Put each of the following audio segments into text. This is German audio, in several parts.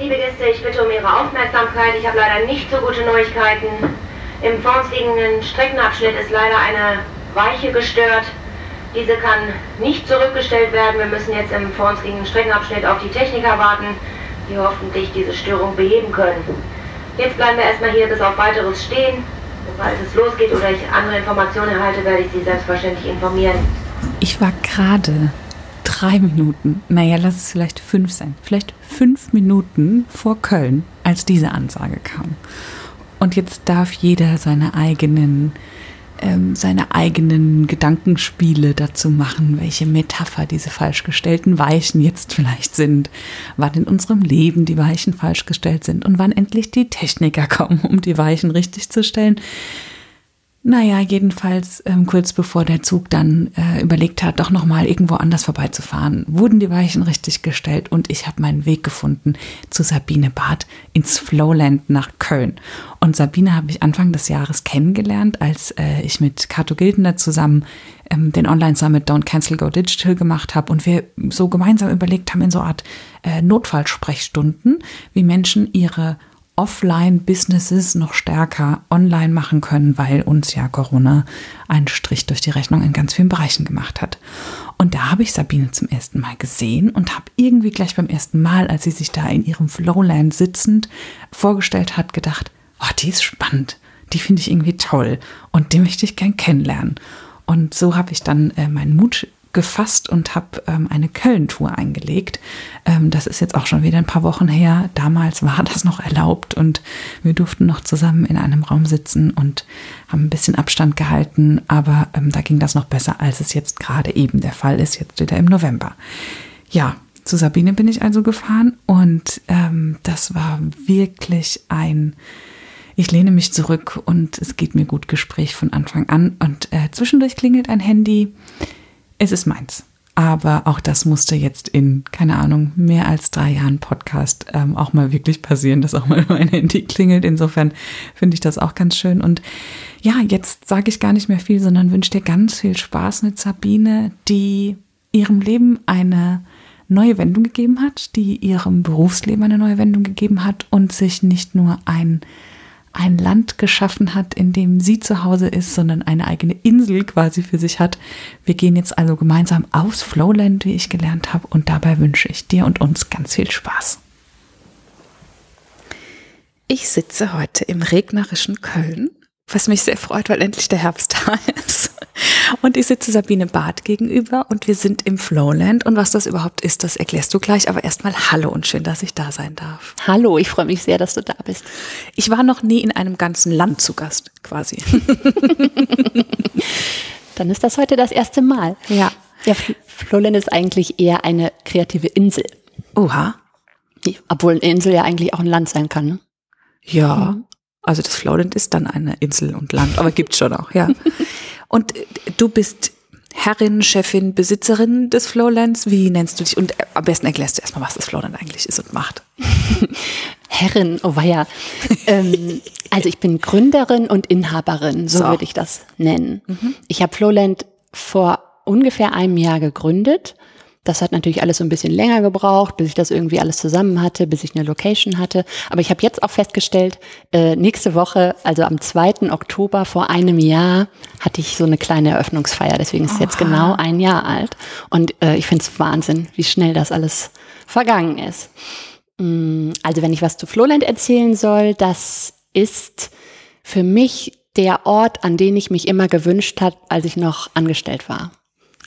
Liebe Gäste, ich bitte um Ihre Aufmerksamkeit. Ich habe leider nicht so gute Neuigkeiten. Im vor uns liegenden Streckenabschnitt ist leider eine Weiche gestört. Diese kann nicht zurückgestellt werden. Wir müssen jetzt im vor uns liegenden Streckenabschnitt auf die Techniker warten, die hoffentlich diese Störung beheben können. Jetzt bleiben wir erstmal hier bis auf weiteres stehen. Sobald es losgeht oder ich andere Informationen erhalte, werde ich Sie selbstverständlich informieren. Ich war gerade drei Minuten, naja, lass es vielleicht fünf sein, vielleicht fünf Minuten vor Köln, als diese Ansage kam. Und jetzt darf jeder seine eigenen, ähm, seine eigenen Gedankenspiele dazu machen, welche Metapher diese falsch gestellten Weichen jetzt vielleicht sind, wann in unserem Leben die Weichen falsch gestellt sind und wann endlich die Techniker kommen, um die Weichen richtig zu stellen. Naja, jedenfalls ähm, kurz bevor der Zug dann äh, überlegt hat, doch nochmal irgendwo anders vorbeizufahren, wurden die Weichen richtig gestellt und ich habe meinen Weg gefunden zu Sabine Barth ins Flowland nach Köln. Und Sabine habe ich Anfang des Jahres kennengelernt, als äh, ich mit Kato Gildner zusammen ähm, den Online-Summit Don't Cancel Go Digital gemacht habe und wir so gemeinsam überlegt haben in so Art äh, Notfallsprechstunden, wie Menschen ihre Offline-Businesses noch stärker online machen können, weil uns ja Corona einen Strich durch die Rechnung in ganz vielen Bereichen gemacht hat. Und da habe ich Sabine zum ersten Mal gesehen und habe irgendwie gleich beim ersten Mal, als sie sich da in ihrem Flowland sitzend vorgestellt hat, gedacht, oh, die ist spannend, die finde ich irgendwie toll und die möchte ich gern kennenlernen. Und so habe ich dann äh, meinen Mut gefasst und habe ähm, eine Köln-Tour eingelegt. Ähm, das ist jetzt auch schon wieder ein paar Wochen her. Damals war das noch erlaubt und wir durften noch zusammen in einem Raum sitzen und haben ein bisschen Abstand gehalten, aber ähm, da ging das noch besser, als es jetzt gerade eben der Fall ist, jetzt wieder im November. Ja, zu Sabine bin ich also gefahren und ähm, das war wirklich ein ich lehne mich zurück und es geht mir gut Gespräch von Anfang an. Und äh, zwischendurch klingelt ein Handy es ist meins. Aber auch das musste jetzt in, keine Ahnung, mehr als drei Jahren Podcast ähm, auch mal wirklich passieren, dass auch mal mein Handy klingelt. Insofern finde ich das auch ganz schön. Und ja, jetzt sage ich gar nicht mehr viel, sondern wünsche dir ganz viel Spaß mit Sabine, die ihrem Leben eine neue Wendung gegeben hat, die ihrem Berufsleben eine neue Wendung gegeben hat und sich nicht nur ein ein Land geschaffen hat, in dem sie zu Hause ist, sondern eine eigene Insel quasi für sich hat. Wir gehen jetzt also gemeinsam aufs Flowland, wie ich gelernt habe, und dabei wünsche ich dir und uns ganz viel Spaß. Ich sitze heute im regnerischen Köln, was mich sehr freut, weil endlich der Herbst da ist. Und ich sitze Sabine Barth gegenüber und wir sind im Flowland. Und was das überhaupt ist, das erklärst du gleich. Aber erstmal Hallo und schön, dass ich da sein darf. Hallo, ich freue mich sehr, dass du da bist. Ich war noch nie in einem ganzen Land zu Gast, quasi. Dann ist das heute das erste Mal. Ja. Ja, Flowland ist eigentlich eher eine kreative Insel. Oha. Obwohl eine Insel ja eigentlich auch ein Land sein kann. Ne? Ja. Mhm. Also das Flowland ist dann eine Insel und Land, aber gibt's schon auch, ja. Und du bist Herrin, Chefin, Besitzerin des Flowlands. Wie nennst du dich? Und am besten erklärst du erstmal, was das Flowland eigentlich ist und macht. Herrin, oh weia. ähm, also ich bin Gründerin und Inhaberin, so, so. würde ich das nennen. Mhm. Ich habe Flowland vor ungefähr einem Jahr gegründet das hat natürlich alles so ein bisschen länger gebraucht, bis ich das irgendwie alles zusammen hatte, bis ich eine Location hatte. Aber ich habe jetzt auch festgestellt, äh, nächste Woche, also am 2. Oktober vor einem Jahr, hatte ich so eine kleine Eröffnungsfeier. Deswegen ist es jetzt genau ein Jahr alt. Und äh, ich finde es Wahnsinn, wie schnell das alles vergangen ist. Mm, also wenn ich was zu Flowland erzählen soll, das ist für mich der Ort, an den ich mich immer gewünscht habe, als ich noch angestellt war.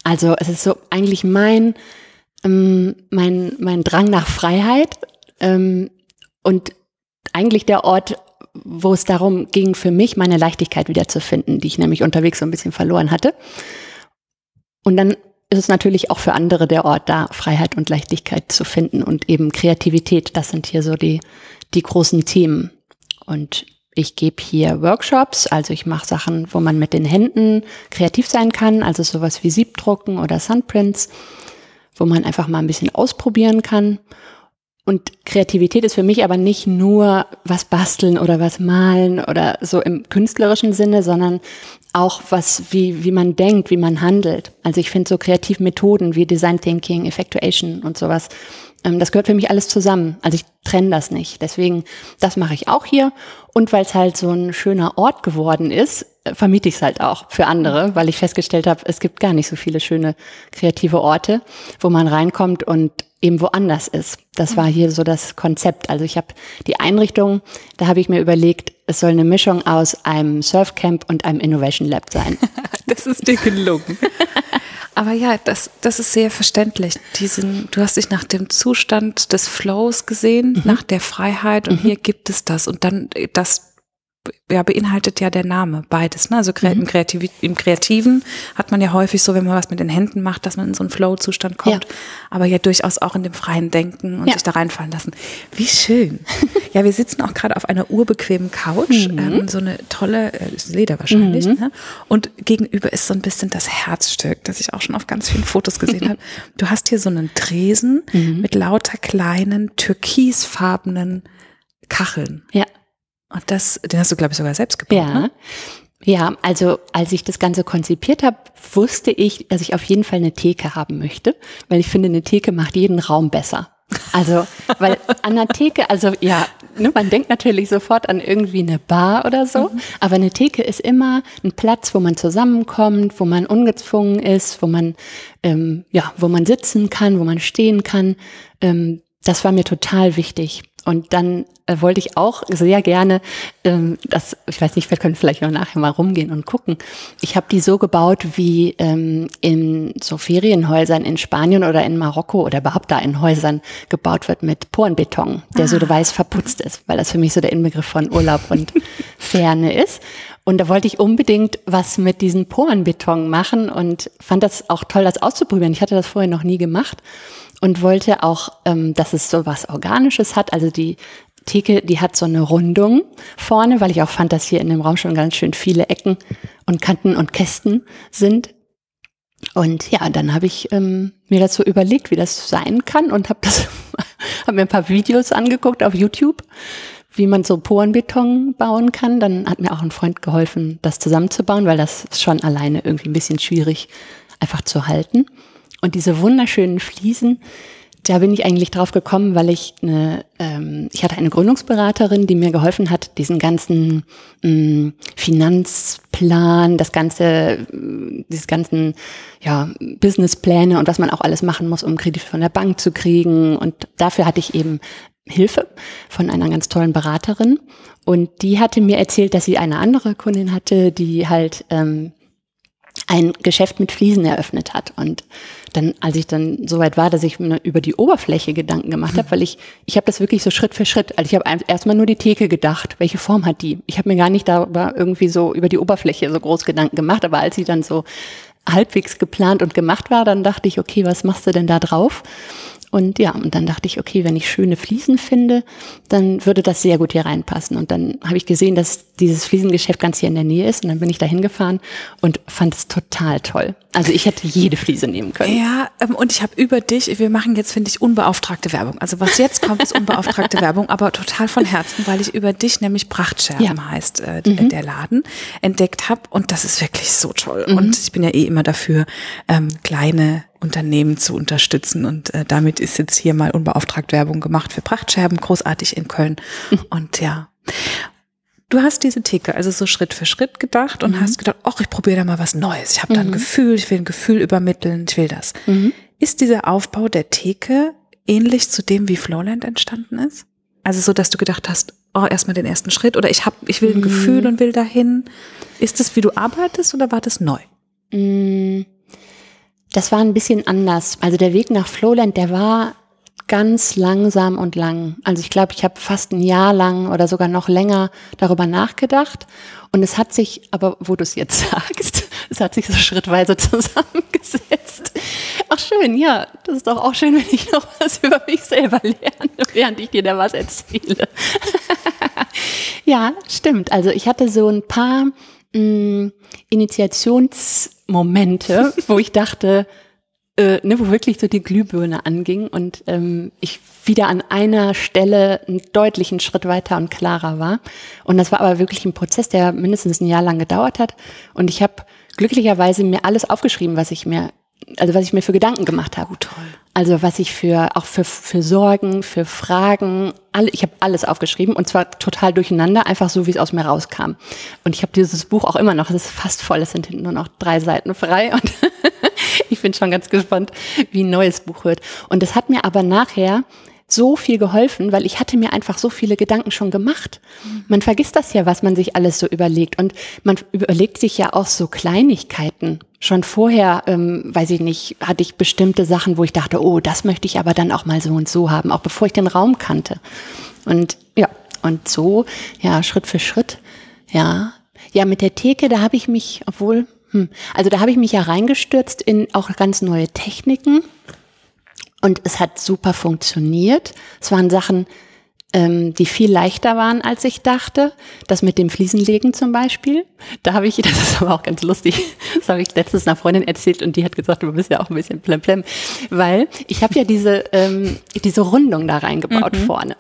Also es ist so eigentlich mein, ähm, mein, mein Drang nach Freiheit ähm, und eigentlich der Ort, wo es darum ging, für mich meine Leichtigkeit wiederzufinden, die ich nämlich unterwegs so ein bisschen verloren hatte. Und dann ist es natürlich auch für andere der Ort da, Freiheit und Leichtigkeit zu finden und eben Kreativität. Das sind hier so die, die großen Themen. Und ich gebe hier Workshops, also ich mache Sachen, wo man mit den Händen kreativ sein kann, also sowas wie Siebdrucken oder Sunprints, wo man einfach mal ein bisschen ausprobieren kann. Und Kreativität ist für mich aber nicht nur was basteln oder was malen oder so im künstlerischen Sinne, sondern auch was, wie, wie man denkt, wie man handelt. Also ich finde so Kreativmethoden wie Design Thinking, Effectuation und sowas das gehört für mich alles zusammen. Also ich trenne das nicht. Deswegen, das mache ich auch hier. Und weil es halt so ein schöner Ort geworden ist, äh, vermiete ich es halt auch für andere, weil ich festgestellt habe, es gibt gar nicht so viele schöne kreative Orte, wo man reinkommt und eben woanders ist. Das war hier so das Konzept. Also ich habe die Einrichtung, da habe ich mir überlegt, es soll eine Mischung aus einem Surfcamp und einem Innovation Lab sein. das ist dir gelungen. Aber ja, das, das ist sehr verständlich. Diesen, du hast dich nach dem Zustand des Flows gesehen, mhm. nach der Freiheit und mhm. hier gibt es das. Und dann das ja, beinhaltet ja der Name beides. Ne? Also mhm. im, Kreativ im Kreativen hat man ja häufig so, wenn man was mit den Händen macht, dass man in so einen Flow-Zustand kommt. Ja. Aber ja durchaus auch in dem freien Denken und ja. sich da reinfallen lassen. Wie schön. ja, wir sitzen auch gerade auf einer urbequemen Couch. Mhm. Ähm, so eine tolle, äh, Leder wahrscheinlich. Mhm. Ne? Und gegenüber ist so ein bisschen das Herzstück, das ich auch schon auf ganz vielen Fotos gesehen habe. Du hast hier so einen Tresen mhm. mit lauter kleinen, türkisfarbenen Kacheln. Ja. Und das, den hast du, glaube ich, sogar selbst gebaut. Ja. Ne? Ja, also als ich das Ganze konzipiert habe, wusste ich, dass ich auf jeden Fall eine Theke haben möchte, weil ich finde, eine Theke macht jeden Raum besser. Also, weil an der Theke, also ja, ne, man denkt natürlich sofort an irgendwie eine Bar oder so, mhm. aber eine Theke ist immer ein Platz, wo man zusammenkommt, wo man ungezwungen ist, wo man ähm, ja, wo man sitzen kann, wo man stehen kann. Ähm, das war mir total wichtig. Und dann äh, wollte ich auch sehr gerne, ähm, das, ich weiß nicht, wir können vielleicht noch nachher mal rumgehen und gucken. Ich habe die so gebaut, wie ähm, in so Ferienhäusern in Spanien oder in Marokko oder überhaupt da in Häusern gebaut wird mit Porenbeton, der ah. so weiß verputzt ist, weil das für mich so der Inbegriff von Urlaub und Ferne ist. Und da wollte ich unbedingt was mit diesem Porenbeton machen und fand das auch toll, das auszuprobieren. Ich hatte das vorher noch nie gemacht und wollte auch, ähm, dass es so was Organisches hat. Also die Theke, die hat so eine Rundung vorne, weil ich auch fand, dass hier in dem Raum schon ganz schön viele Ecken und Kanten und Kästen sind. Und ja, dann habe ich ähm, mir dazu überlegt, wie das sein kann und habe das, mir ein paar Videos angeguckt auf YouTube, wie man so Porenbeton bauen kann. Dann hat mir auch ein Freund geholfen, das zusammenzubauen, weil das ist schon alleine irgendwie ein bisschen schwierig einfach zu halten. Und diese wunderschönen Fliesen, da bin ich eigentlich drauf gekommen, weil ich eine, ähm, ich hatte eine Gründungsberaterin, die mir geholfen hat, diesen ganzen mh, mm, Finanzplan, das ganze, mh, dieses ganzen ja, Businesspläne und was man auch alles machen muss, um Kredit von der Bank zu kriegen. Und dafür hatte ich eben Hilfe von einer ganz tollen Beraterin. Und die hatte mir erzählt, dass sie eine andere Kundin hatte, die halt ähm, ein Geschäft mit Fliesen eröffnet hat. Und dann, als ich dann so weit war, dass ich mir über die Oberfläche Gedanken gemacht habe, weil ich, ich habe das wirklich so Schritt für Schritt, also ich habe erstmal nur die Theke gedacht, welche Form hat die? Ich habe mir gar nicht darüber irgendwie so über die Oberfläche so groß Gedanken gemacht, aber als sie dann so halbwegs geplant und gemacht war, dann dachte ich, okay, was machst du denn da drauf? Und ja, und dann dachte ich, okay, wenn ich schöne Fliesen finde, dann würde das sehr gut hier reinpassen. Und dann habe ich gesehen, dass dieses Fliesengeschäft ganz hier in der Nähe ist. Und dann bin ich da hingefahren und fand es total toll. Also ich hätte jede Fliese nehmen können. Ja, ähm, und ich habe über dich, wir machen jetzt, finde ich, unbeauftragte Werbung. Also was jetzt kommt, ist unbeauftragte Werbung, aber total von Herzen, weil ich über dich, nämlich Prachtscherben ja. heißt äh, mhm. der Laden, entdeckt habe. Und das ist wirklich so toll. Mhm. Und ich bin ja eh immer dafür, ähm, kleine Unternehmen zu unterstützen. Und äh, damit ist jetzt hier mal unbeauftragt Werbung gemacht für Prachtscherben, großartig in Köln. Und ja. Du hast diese Theke also so Schritt für Schritt gedacht und mhm. hast gedacht, ach, ich probiere da mal was Neues. Ich habe da ein mhm. Gefühl, ich will ein Gefühl übermitteln, ich will das. Mhm. Ist dieser Aufbau der Theke ähnlich zu dem, wie Flowland entstanden ist? Also so, dass du gedacht hast, oh, erstmal den ersten Schritt oder ich habe, ich will ein Gefühl mhm. und will dahin. Ist das, wie du arbeitest oder war das neu? Das war ein bisschen anders. Also der Weg nach Flowland, der war ganz langsam und lang. Also ich glaube, ich habe fast ein Jahr lang oder sogar noch länger darüber nachgedacht. Und es hat sich, aber wo du es jetzt sagst, es hat sich so schrittweise zusammengesetzt. Ach schön, ja, das ist doch auch schön, wenn ich noch was über mich selber lerne, während ich dir da was erzähle. ja, stimmt. Also ich hatte so ein paar mh, mm, Initiationsmomente, wo ich dachte, äh, ne, wo wirklich so die Glühbirne anging und ähm, ich wieder an einer Stelle einen deutlichen Schritt weiter und klarer war. Und das war aber wirklich ein Prozess, der mindestens ein Jahr lang gedauert hat. Und ich habe glücklicherweise mir alles aufgeschrieben, was ich mir also was ich mir für Gedanken gemacht habe. Oh, toll. Also was ich für auch für für Sorgen, für Fragen, alle, ich habe alles aufgeschrieben und zwar total durcheinander, einfach so wie es aus mir rauskam. Und ich habe dieses Buch auch immer noch, es ist fast voll, es sind hinten nur noch drei Seiten frei und ich bin schon ganz gespannt, wie ein neues Buch wird. Und es hat mir aber nachher so viel geholfen, weil ich hatte mir einfach so viele Gedanken schon gemacht. Man vergisst das ja, was man sich alles so überlegt. Und man überlegt sich ja auch so Kleinigkeiten. Schon vorher, ähm, weiß ich nicht, hatte ich bestimmte Sachen, wo ich dachte, oh, das möchte ich aber dann auch mal so und so haben, auch bevor ich den Raum kannte. Und ja, und so, ja, Schritt für Schritt, ja. Ja, mit der Theke, da habe ich mich, obwohl, hm, also da habe ich mich ja reingestürzt in auch ganz neue Techniken und es hat super funktioniert. Es waren Sachen, ähm, die viel leichter waren, als ich dachte. Das mit dem Fliesenlegen zum Beispiel. Da habe ich, das ist aber auch ganz lustig, das habe ich letztens einer Freundin erzählt und die hat gesagt, du bist ja auch ein bisschen plemplem, weil ich habe ja diese, ähm, diese Rundung da reingebaut mhm. vorne.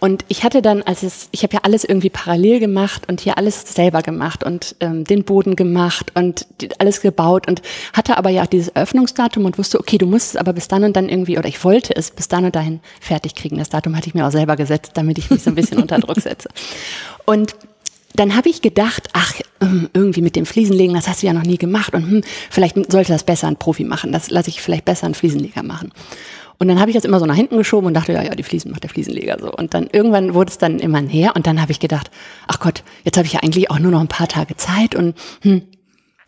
Und ich hatte dann, als es, ich habe ja alles irgendwie parallel gemacht und hier alles selber gemacht und ähm, den Boden gemacht und alles gebaut und hatte aber ja auch dieses Öffnungsdatum und wusste, okay, du musst es aber bis dann und dann irgendwie, oder ich wollte es bis dann und dahin fertig kriegen. Das Datum hatte ich mir auch selber gesetzt gesetzt, damit ich mich so ein bisschen unter Druck setze. Und dann habe ich gedacht, ach, ähm, irgendwie mit dem Fliesenlegen, das hast du ja noch nie gemacht und hm, vielleicht sollte das besser ein Profi machen. Das lasse ich vielleicht besser einen Fliesenleger machen. Und dann habe ich das immer so nach hinten geschoben und dachte, ja, ja, die Fliesen macht der Fliesenleger so. Und dann irgendwann wurde es dann immer näher und dann habe ich gedacht, ach Gott, jetzt habe ich ja eigentlich auch nur noch ein paar Tage Zeit und hm,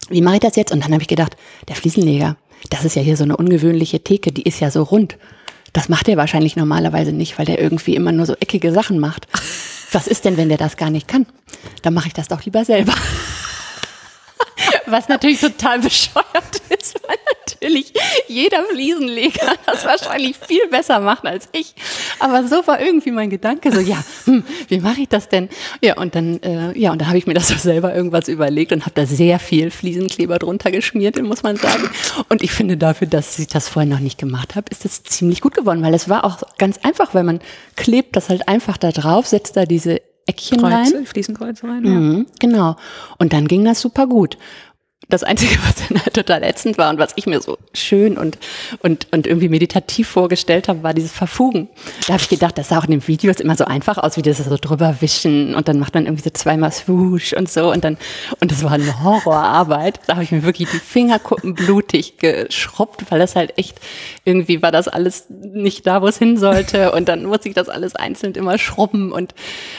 wie mache ich das jetzt? Und dann habe ich gedacht, der Fliesenleger, das ist ja hier so eine ungewöhnliche Theke, die ist ja so rund. Das macht er wahrscheinlich normalerweise nicht, weil der irgendwie immer nur so eckige Sachen macht. Was ist denn, wenn der das gar nicht kann? Dann mache ich das doch lieber selber. Was natürlich total bescheuert ist, weil natürlich jeder Fliesenleger das wahrscheinlich viel besser macht als ich. Aber so war irgendwie mein Gedanke so, ja, hm, wie mache ich das denn? Ja, und dann, äh, ja, und da habe ich mir das so selber irgendwas überlegt und habe da sehr viel Fliesenkleber drunter geschmiert, muss man sagen. Und ich finde dafür, dass ich das vorher noch nicht gemacht habe, ist es ziemlich gut geworden, weil es war auch ganz einfach, weil man klebt das halt einfach da drauf, setzt da diese Eckchen Kreuze, rein. Fliesenkreuze rein. Ja. Mhm, genau. Und dann ging das super gut das Einzige, was dann halt total ätzend war und was ich mir so schön und, und, und irgendwie meditativ vorgestellt habe, war dieses Verfugen. Da habe ich gedacht, das sah auch in den Videos immer so einfach aus, wie das so drüber wischen und dann macht man irgendwie so zweimal Swoosh und so und dann, und das war eine Horrorarbeit. Da habe ich mir wirklich die Fingerkuppen blutig geschrubbt, weil das halt echt, irgendwie war das alles nicht da, wo es hin sollte und dann musste ich das alles einzeln immer schrubben und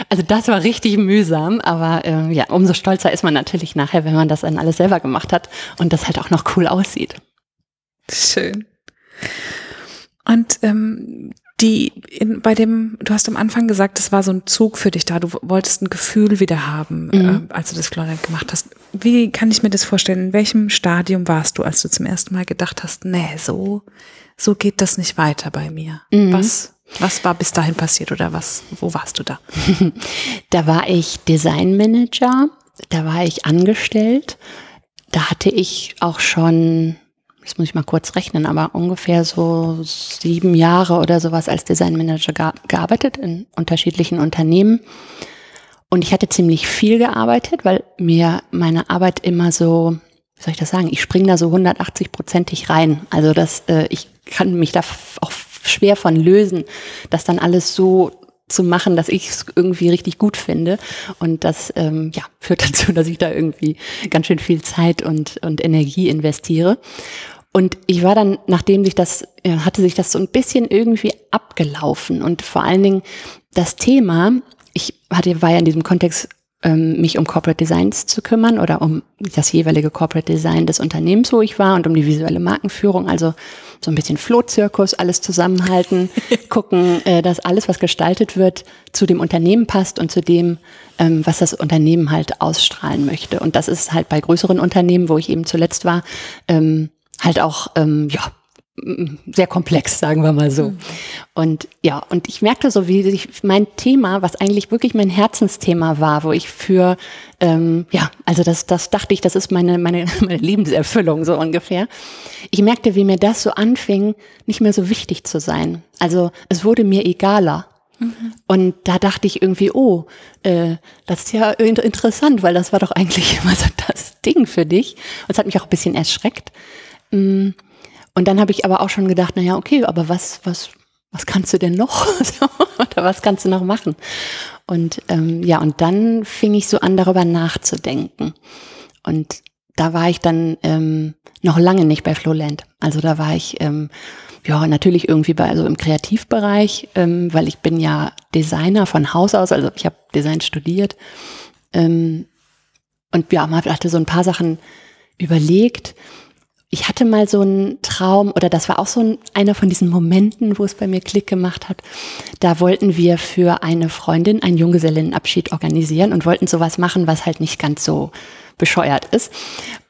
also das war richtig mühsam, aber äh, ja, umso stolzer ist man natürlich nachher, wenn man das dann alles selber gemacht gemacht hat und das halt auch noch cool aussieht. Schön. Und ähm, die in, bei dem, du hast am Anfang gesagt, das war so ein Zug für dich da. Du wolltest ein Gefühl wieder haben, mhm. äh, als du das Florent gemacht hast. Wie kann ich mir das vorstellen? In welchem Stadium warst du, als du zum ersten Mal gedacht hast, nee, so, so geht das nicht weiter bei mir? Mhm. Was, was war bis dahin passiert oder was, wo warst du da? da war ich Designmanager, da war ich angestellt da hatte ich auch schon, das muss ich mal kurz rechnen, aber ungefähr so sieben Jahre oder sowas als Designmanager gearbeitet in unterschiedlichen Unternehmen. Und ich hatte ziemlich viel gearbeitet, weil mir meine Arbeit immer so, wie soll ich das sagen, ich springe da so 180-prozentig rein. Also das, äh, ich kann mich da auch schwer von lösen, dass dann alles so zu machen, dass ich es irgendwie richtig gut finde. Und das ähm, ja, führt dazu, dass ich da irgendwie ganz schön viel Zeit und, und Energie investiere. Und ich war dann, nachdem sich das, ja, hatte sich das so ein bisschen irgendwie abgelaufen. Und vor allen Dingen das Thema, ich hatte, war ja in diesem Kontext mich um Corporate Designs zu kümmern oder um das jeweilige Corporate Design des Unternehmens, wo ich war und um die visuelle Markenführung, also so ein bisschen Flohzirkus, alles zusammenhalten, gucken, äh, dass alles, was gestaltet wird, zu dem Unternehmen passt und zu dem, ähm, was das Unternehmen halt ausstrahlen möchte. Und das ist halt bei größeren Unternehmen, wo ich eben zuletzt war, ähm, halt auch, ähm, ja, sehr komplex, sagen wir mal so. Mhm. Und ja, und ich merkte so, wie sich mein Thema, was eigentlich wirklich mein Herzensthema war, wo ich für, ähm, ja, also das, das dachte ich, das ist meine, meine, meine Lebenserfüllung so ungefähr. Ich merkte, wie mir das so anfing, nicht mehr so wichtig zu sein. Also es wurde mir egaler. Mhm. Und da dachte ich irgendwie, oh, äh, das ist ja interessant, weil das war doch eigentlich immer so das Ding für dich. Und es hat mich auch ein bisschen erschreckt. Mm Und dann habe ich aber auch schon gedacht, naja, okay, aber was, was, was kannst du denn noch? Oder was kannst du noch machen? Und ähm, ja, und dann fing ich so an, darüber nachzudenken. Und da war ich dann ähm, noch lange nicht bei Flowland. Also da war ich ähm, ja natürlich irgendwie bei also im Kreativbereich, ähm, weil ich bin ja Designer von Haus aus, also ich habe Design studiert ähm, und ja, man hatte so ein paar Sachen überlegt ich hatte mal so einen Traum, oder das war auch so ein, einer von diesen Momenten, wo es bei mir Klick gemacht hat. Da wollten wir für eine Freundin einen Junggesellinnenabschied organisieren und wollten sowas machen, was halt nicht ganz so bescheuert ist.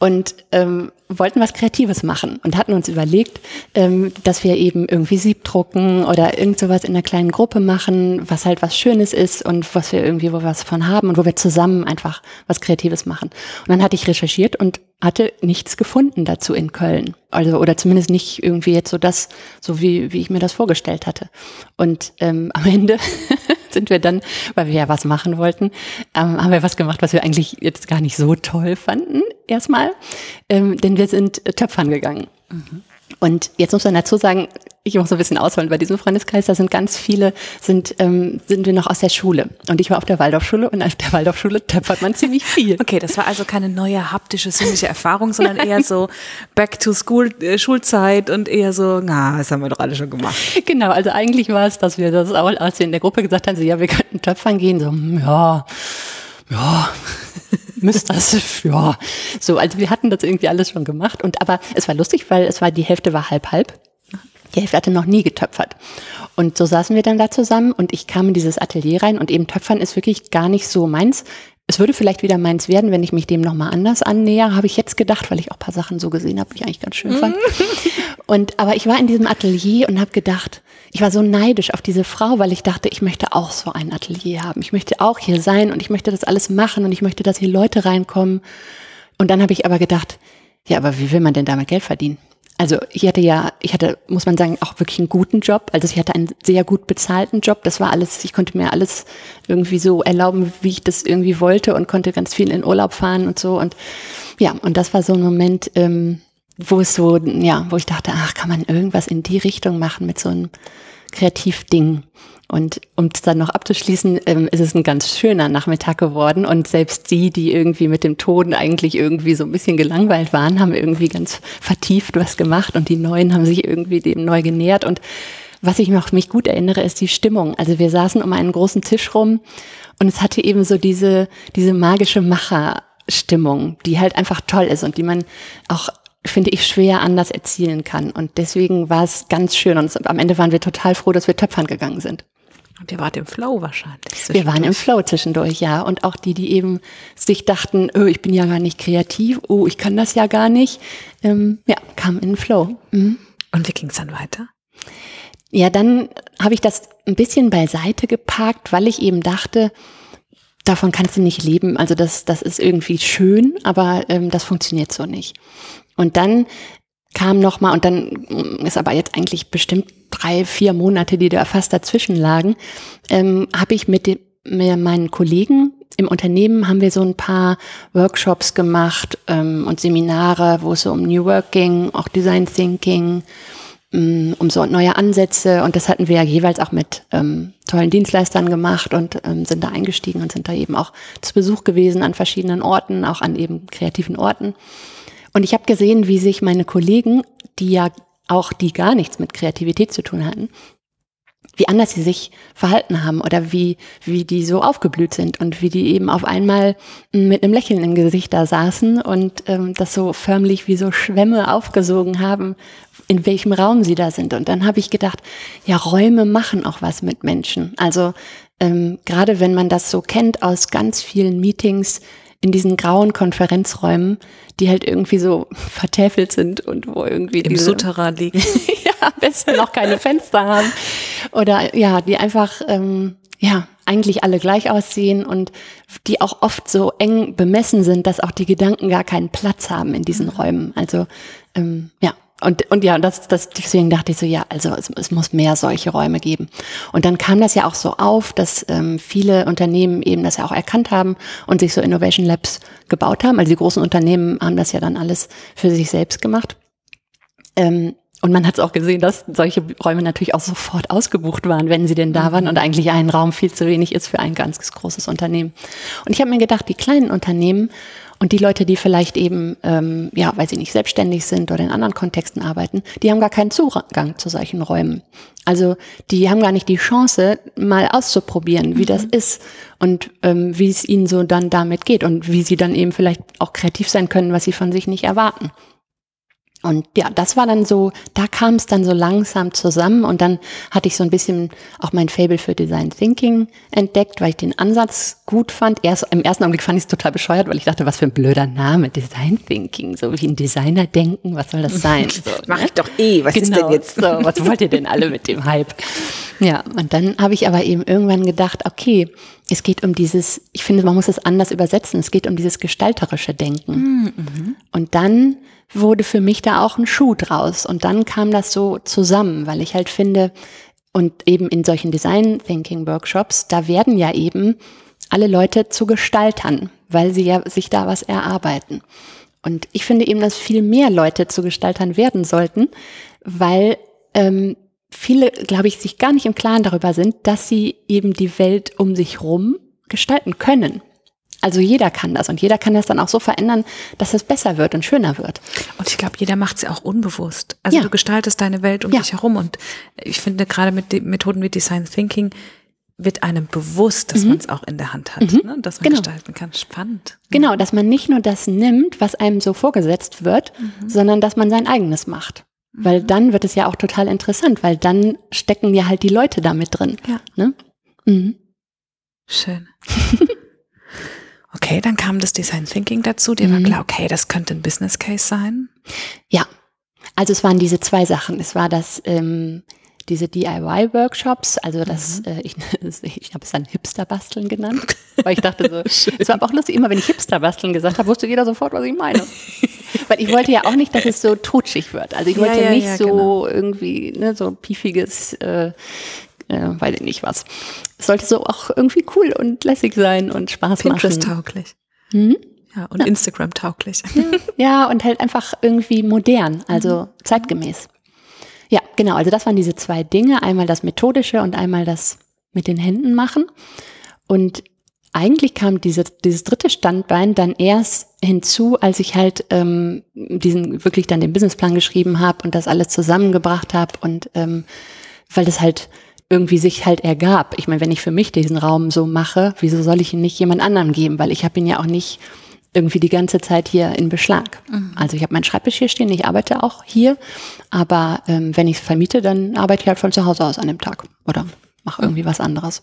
Und ähm, wollten was Kreatives machen und hatten uns überlegt, ähm, dass wir eben irgendwie Siebdrucken oder irgend sowas in einer kleinen Gruppe machen, was halt was Schönes ist und was wir irgendwie wo wir was von haben und wo wir zusammen einfach was Kreatives machen. Und dann hatte ich recherchiert und hatte nichts gefunden dazu in Köln. Also, oder zumindest nicht irgendwie jetzt so das, so wie, wie ich mir das vorgestellt hatte. Und ähm, am Ende sind wir dann, weil wir ja was machen wollten, ähm, haben wir was gemacht, was wir eigentlich jetzt gar nicht so toll fanden, erstmal. Ähm, denn wir sind Töpfern gegangen. Mhm. Und jetzt muss man dazu sagen, ich muss so ein bisschen ausholen, bei diesem Freundeskreis, da sind ganz viele, sind, ähm, sind wir noch aus der Schule. Und ich war auf der Waldorfschule und auf der Waldorfschule töpfert man ziemlich viel. Okay, das war also keine neue haptische, sinnliche Erfahrung, sondern eher so back to school, äh, Schulzeit und eher so, na, das haben wir doch alle schon gemacht. Genau, also eigentlich war es, dass wir das auch, als wir in der Gruppe gesagt haben, so, ja, wir könnten töpfern gehen, so, hm, ja, ja, müsste das, ja. So, also wir hatten das irgendwie alles schon gemacht und aber es war lustig, weil es war, die Hälfte war halb halb. Die Hälfte hatte noch nie getöpfert. Und so saßen wir dann da zusammen und ich kam in dieses Atelier rein und eben Töpfern ist wirklich gar nicht so meins. Es würde vielleicht wieder meins werden, wenn ich mich dem nochmal anders annäher, habe ich jetzt gedacht, weil ich auch paar Sachen so gesehen habe, die ich eigentlich ganz schön fand. und aber ich war in diesem Atelier und habe gedacht, ich war so neidisch auf diese Frau, weil ich dachte, ich möchte auch so ein Atelier haben. Ich möchte auch hier sein und ich möchte das alles machen und ich möchte, dass hier Leute reinkommen. Und dann habe ich aber gedacht, ja, aber wie will man denn damit Geld verdienen? Also ich hatte ja, ich hatte, muss man sagen, auch wirklich einen guten Job. Also ich hatte einen sehr gut bezahlten Job. Das war alles, ich konnte mir alles irgendwie so erlauben, wie ich das irgendwie wollte und konnte ganz viel in Urlaub fahren und so. Und ja, und das war so ein Moment, ähm, wo es so, ja, wo ich dachte, ach, kann man irgendwas in die Richtung machen mit so einem Kreativding. Und um es dann noch abzuschließen, ähm, ist es ein ganz schöner Nachmittag geworden. Und selbst die, die irgendwie mit dem Toden eigentlich irgendwie so ein bisschen gelangweilt waren, haben irgendwie ganz vertieft was gemacht und die Neuen haben sich irgendwie dem neu genähert. Und was ich noch mich gut erinnere, ist die Stimmung. Also wir saßen um einen großen Tisch rum und es hatte eben so diese, diese magische Macherstimmung, die halt einfach toll ist und die man auch finde ich, schwer anders erzielen kann. Und deswegen war es ganz schön. Und am Ende waren wir total froh, dass wir töpfern gegangen sind. Und ihr wart im Flow wahrscheinlich. Wir waren im Flow zwischendurch, ja. Und auch die, die eben sich dachten, oh, ich bin ja gar nicht kreativ, oh, ich kann das ja gar nicht, ähm, ja, kamen in den Flow. Mhm. Und wie ging es dann weiter? Ja, dann habe ich das ein bisschen beiseite geparkt, weil ich eben dachte, davon kannst du nicht leben. Also das, das ist irgendwie schön, aber ähm, das funktioniert so nicht. Und dann kam noch mal und dann ist aber jetzt eigentlich bestimmt drei, vier Monate, die da fast dazwischen lagen, ähm, habe ich mit, dem, mit meinen Kollegen im Unternehmen haben wir so ein paar Workshops gemacht ähm, und Seminare, wo es so um New Work ging, auch Design Thinking, ähm, um so neue Ansätze. Und das hatten wir ja jeweils auch mit ähm, tollen Dienstleistern gemacht und ähm, sind da eingestiegen und sind da eben auch zu Besuch gewesen an verschiedenen Orten, auch an eben kreativen Orten. Und ich habe gesehen, wie sich meine Kollegen, die ja auch die gar nichts mit Kreativität zu tun hatten, wie anders sie sich verhalten haben oder wie, wie die so aufgeblüht sind und wie die eben auf einmal mit einem Lächeln im Gesicht da saßen und ähm, das so förmlich wie so Schwämme aufgesogen haben, in welchem Raum sie da sind. Und dann habe ich gedacht, ja, Räume machen auch was mit Menschen. Also ähm, gerade wenn man das so kennt aus ganz vielen Meetings, in diesen grauen Konferenzräumen, die halt irgendwie so vertäfelt sind und wo irgendwie im diese, Souterrain liegen. ja, am besten noch keine Fenster haben oder ja, die einfach ähm, ja eigentlich alle gleich aussehen und die auch oft so eng bemessen sind, dass auch die Gedanken gar keinen Platz haben in diesen Räumen. Also ähm, ja, und, und ja, das, das, deswegen dachte ich so, ja, also es, es muss mehr solche Räume geben. Und dann kam das ja auch so auf, dass ähm, viele Unternehmen eben das ja auch erkannt haben und sich so Innovation Labs gebaut haben. Also die großen Unternehmen haben das ja dann alles für sich selbst gemacht. Ähm, Und man hat es auch gesehen, dass solche Räume natürlich auch sofort ausgebucht waren, wenn sie denn da waren und eigentlich ein Raum viel zu wenig ist für ein ganz großes Unternehmen. Und ich habe mir gedacht, die kleinen Unternehmen und die Leute, die vielleicht eben, ähm, ja, weil sie nicht selbstständig sind oder in anderen Kontexten arbeiten, die haben gar keinen Zugang zu solchen Räumen. Also die haben gar nicht die Chance, mal auszuprobieren, wie mhm. das ist und ähm, wie es ihnen so dann damit geht und wie sie dann eben vielleicht auch kreativ sein können, was sie von sich nicht erwarten. Und ja, das war dann so, da kam es dann so langsam zusammen und dann hatte ich so ein bisschen auch mein Fable für Design Thinking entdeckt, weil ich den Ansatz gut fand. Erst im ersten Augenblick fand ich es total bescheuert, weil ich dachte, was für ein blöder Name, Design Thinking, so wie ein Designer denken, was soll das sein? So, Mach ne? ich doch eh, was genau, ist denn jetzt? So, was wollt ihr denn alle mit dem Hype? Ja, und dann habe ich aber eben irgendwann gedacht, okay, es geht um dieses, ich finde, man muss es anders übersetzen, es geht um dieses gestalterische Denken. Mhm. Und dann wurde für mich da auch ein Schuh draus. Und dann kam das so zusammen, weil ich halt finde, und eben in solchen Design Thinking Workshops, da werden ja eben alle Leute zu Gestaltern, weil sie ja sich da was erarbeiten. Und ich finde eben, dass viel mehr Leute zu Gestaltern werden sollten, weil ähm, viele, glaube ich, sich gar nicht im Klaren darüber sind, dass sie eben die Welt um sich rum gestalten können. Also jeder kann das und jeder kann das dann auch so verändern, dass es besser wird und schöner wird. Und ich glaube, jeder macht es ja auch unbewusst. Also ja. du gestaltest deine Welt um ja. dich herum und ich finde gerade mit Methoden wie Design Thinking wird einem bewusst, dass mhm. man es auch in der Hand hat, mhm. ne? dass man genau. gestalten kann. Spannend. Genau, dass man nicht nur das nimmt, was einem so vorgesetzt wird, mhm. sondern dass man sein eigenes macht. Weil mhm. dann wird es ja auch total interessant, weil dann stecken ja halt die Leute damit drin. Ja. Ne? Mhm. Schön. Okay, dann kam das Design Thinking dazu. Dir mhm. war klar, okay, das könnte ein Business Case sein. Ja, also es waren diese zwei Sachen. Es war das ähm, diese DIY-Workshops, also das, mhm. äh, ich, ich habe es dann Hipster-Basteln genannt, weil ich dachte so, es war aber auch lustig, immer wenn ich Hipster-Basteln gesagt habe, wusste jeder sofort, was ich meine. weil ich wollte ja auch nicht, dass es so totschig wird. Also ich wollte ja, ja, nicht ja, so genau. irgendwie ne, so piefiges äh, äh, weiß ich nicht was. Sollte so auch irgendwie cool und lässig sein und Spaß Pinterest machen. tauglich. Mhm. Ja, und ja. Instagram tauglich. Ja, und halt einfach irgendwie modern, also mhm. zeitgemäß. Ja, genau. Also das waren diese zwei Dinge. Einmal das Methodische und einmal das mit den Händen machen. Und eigentlich kam diese, dieses dritte Standbein dann erst hinzu, als ich halt ähm, diesen wirklich dann den Businessplan geschrieben habe und das alles zusammengebracht habe und ähm, weil das halt irgendwie sich halt ergab. Ich meine, wenn ich für mich diesen Raum so mache, wieso soll ich ihn nicht jemand anderem geben? Weil ich habe ihn ja auch nicht irgendwie die ganze Zeit hier in Beschlag. Mhm. Also ich habe meinen Schreibtisch hier stehen, ich arbeite auch hier, aber ähm, wenn ich es vermiete, dann arbeite ich halt von zu Hause aus an dem Tag oder mache irgendwie was anderes.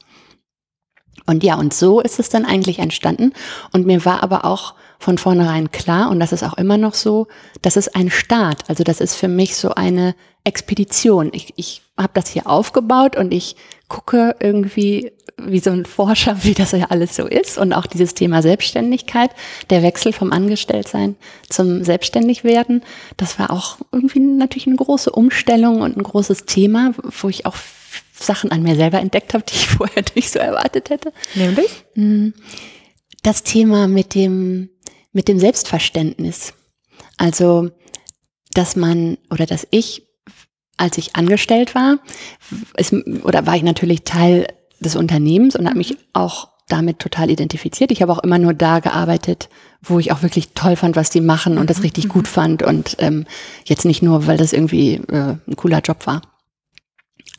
Und ja, und so ist es dann eigentlich entstanden. Und mir war aber auch von vornherein klar, und das ist auch immer noch so, das ist ein Start. Also das ist für mich so eine Expedition. Ich, ich habe das hier aufgebaut und ich gucke irgendwie wie so ein Forscher, wie das ja alles so ist. Und auch dieses Thema Selbstständigkeit, der Wechsel vom Angestelltsein zum Selbstständigwerden, das war auch irgendwie natürlich eine große Umstellung und ein großes Thema, wo ich auch Sachen an mir selber entdeckt habe, die ich vorher nicht so erwartet hätte. Nämlich? Hm. Das Thema mit dem, mit dem Selbstverständnis. Also, dass man oder dass ich als ich angestellt war, ist, oder war ich natürlich Teil des Unternehmens und habe mich auch damit total identifiziert. Ich habe auch immer nur da gearbeitet, wo ich auch wirklich toll fand, was die machen und das mhm, richtig gut mhm. fand und ähm, jetzt nicht nur, weil das irgendwie äh, ein cooler Job war.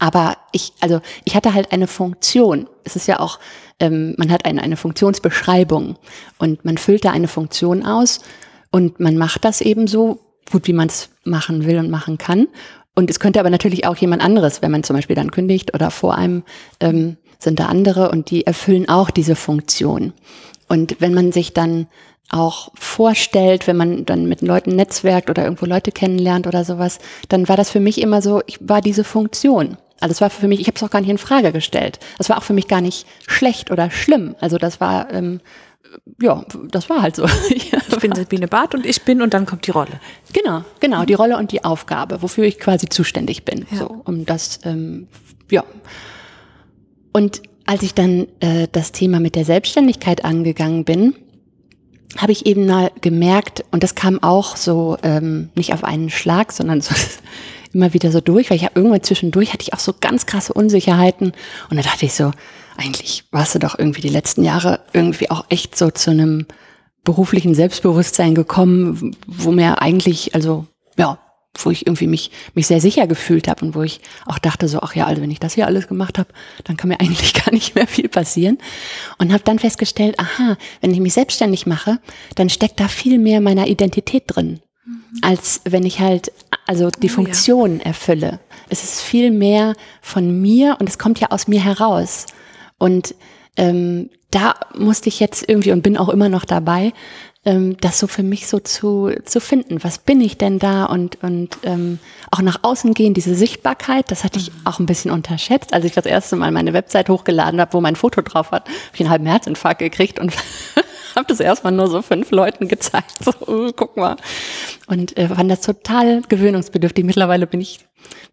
Aber ich, also ich hatte halt eine Funktion. Es ist ja auch, ähm, man hat eine, eine Funktionsbeschreibung und man füllt da eine Funktion aus und man macht das eben so gut, wie man es machen will und machen kann. Und es könnte aber natürlich auch jemand anderes, wenn man zum Beispiel dann kündigt oder vor einem ähm, sind da andere und die erfüllen auch diese Funktion. Und wenn man sich dann auch vorstellt, wenn man dann mit Leuten netzwerkt oder irgendwo Leute kennenlernt oder sowas, dann war das für mich immer so, ich war diese Funktion. Also es war für mich, ich habe es auch gar nicht in Frage gestellt. Das war auch für mich gar nicht schlecht oder schlimm. Also das war ähm, ja, das war halt so. ich bin Sabine Barth und ich bin und dann kommt die Rolle. Genau, genau, die Rolle und die Aufgabe, wofür ich quasi zuständig bin. Ja. So, um das, ähm, ja. Und als ich dann äh, das Thema mit der Selbstständigkeit angegangen bin, habe ich eben mal gemerkt, und das kam auch so ähm, nicht auf einen Schlag, sondern so immer wieder so durch, weil ich habe irgendwann zwischendurch hatte ich auch so ganz krasse Unsicherheiten und da dachte ich so, eigentlich warst du doch irgendwie die letzten Jahre irgendwie auch echt so zu einem beruflichen Selbstbewusstsein gekommen, wo mir eigentlich, also ja, wo ich irgendwie mich, mich sehr sicher gefühlt habe und wo ich auch dachte so, ach ja, also wenn ich das hier alles gemacht habe, dann kann mir eigentlich gar nicht mehr viel passieren. Und habe dann festgestellt, aha, wenn ich mich selbstständig mache, dann steckt da viel mehr meiner Identität drin. Als wenn ich halt also die oh, Funktion ja. erfülle. Es ist viel mehr von mir und es kommt ja aus mir heraus. Und ähm, da musste ich jetzt irgendwie und bin auch immer noch dabei, ähm, das so für mich so zu, zu finden. Was bin ich denn da? Und, und ähm, auch nach außen gehen, diese Sichtbarkeit, das hatte ich mhm. auch ein bisschen unterschätzt. Als ich das erste Mal meine Website hochgeladen habe, wo mein Foto drauf hat, habe ich einen halben Herzinfarkt gekriegt und habe das erstmal nur so fünf Leuten gezeigt. So, uh, guck mal. Und äh, fand das total gewöhnungsbedürftig. Mittlerweile bin ich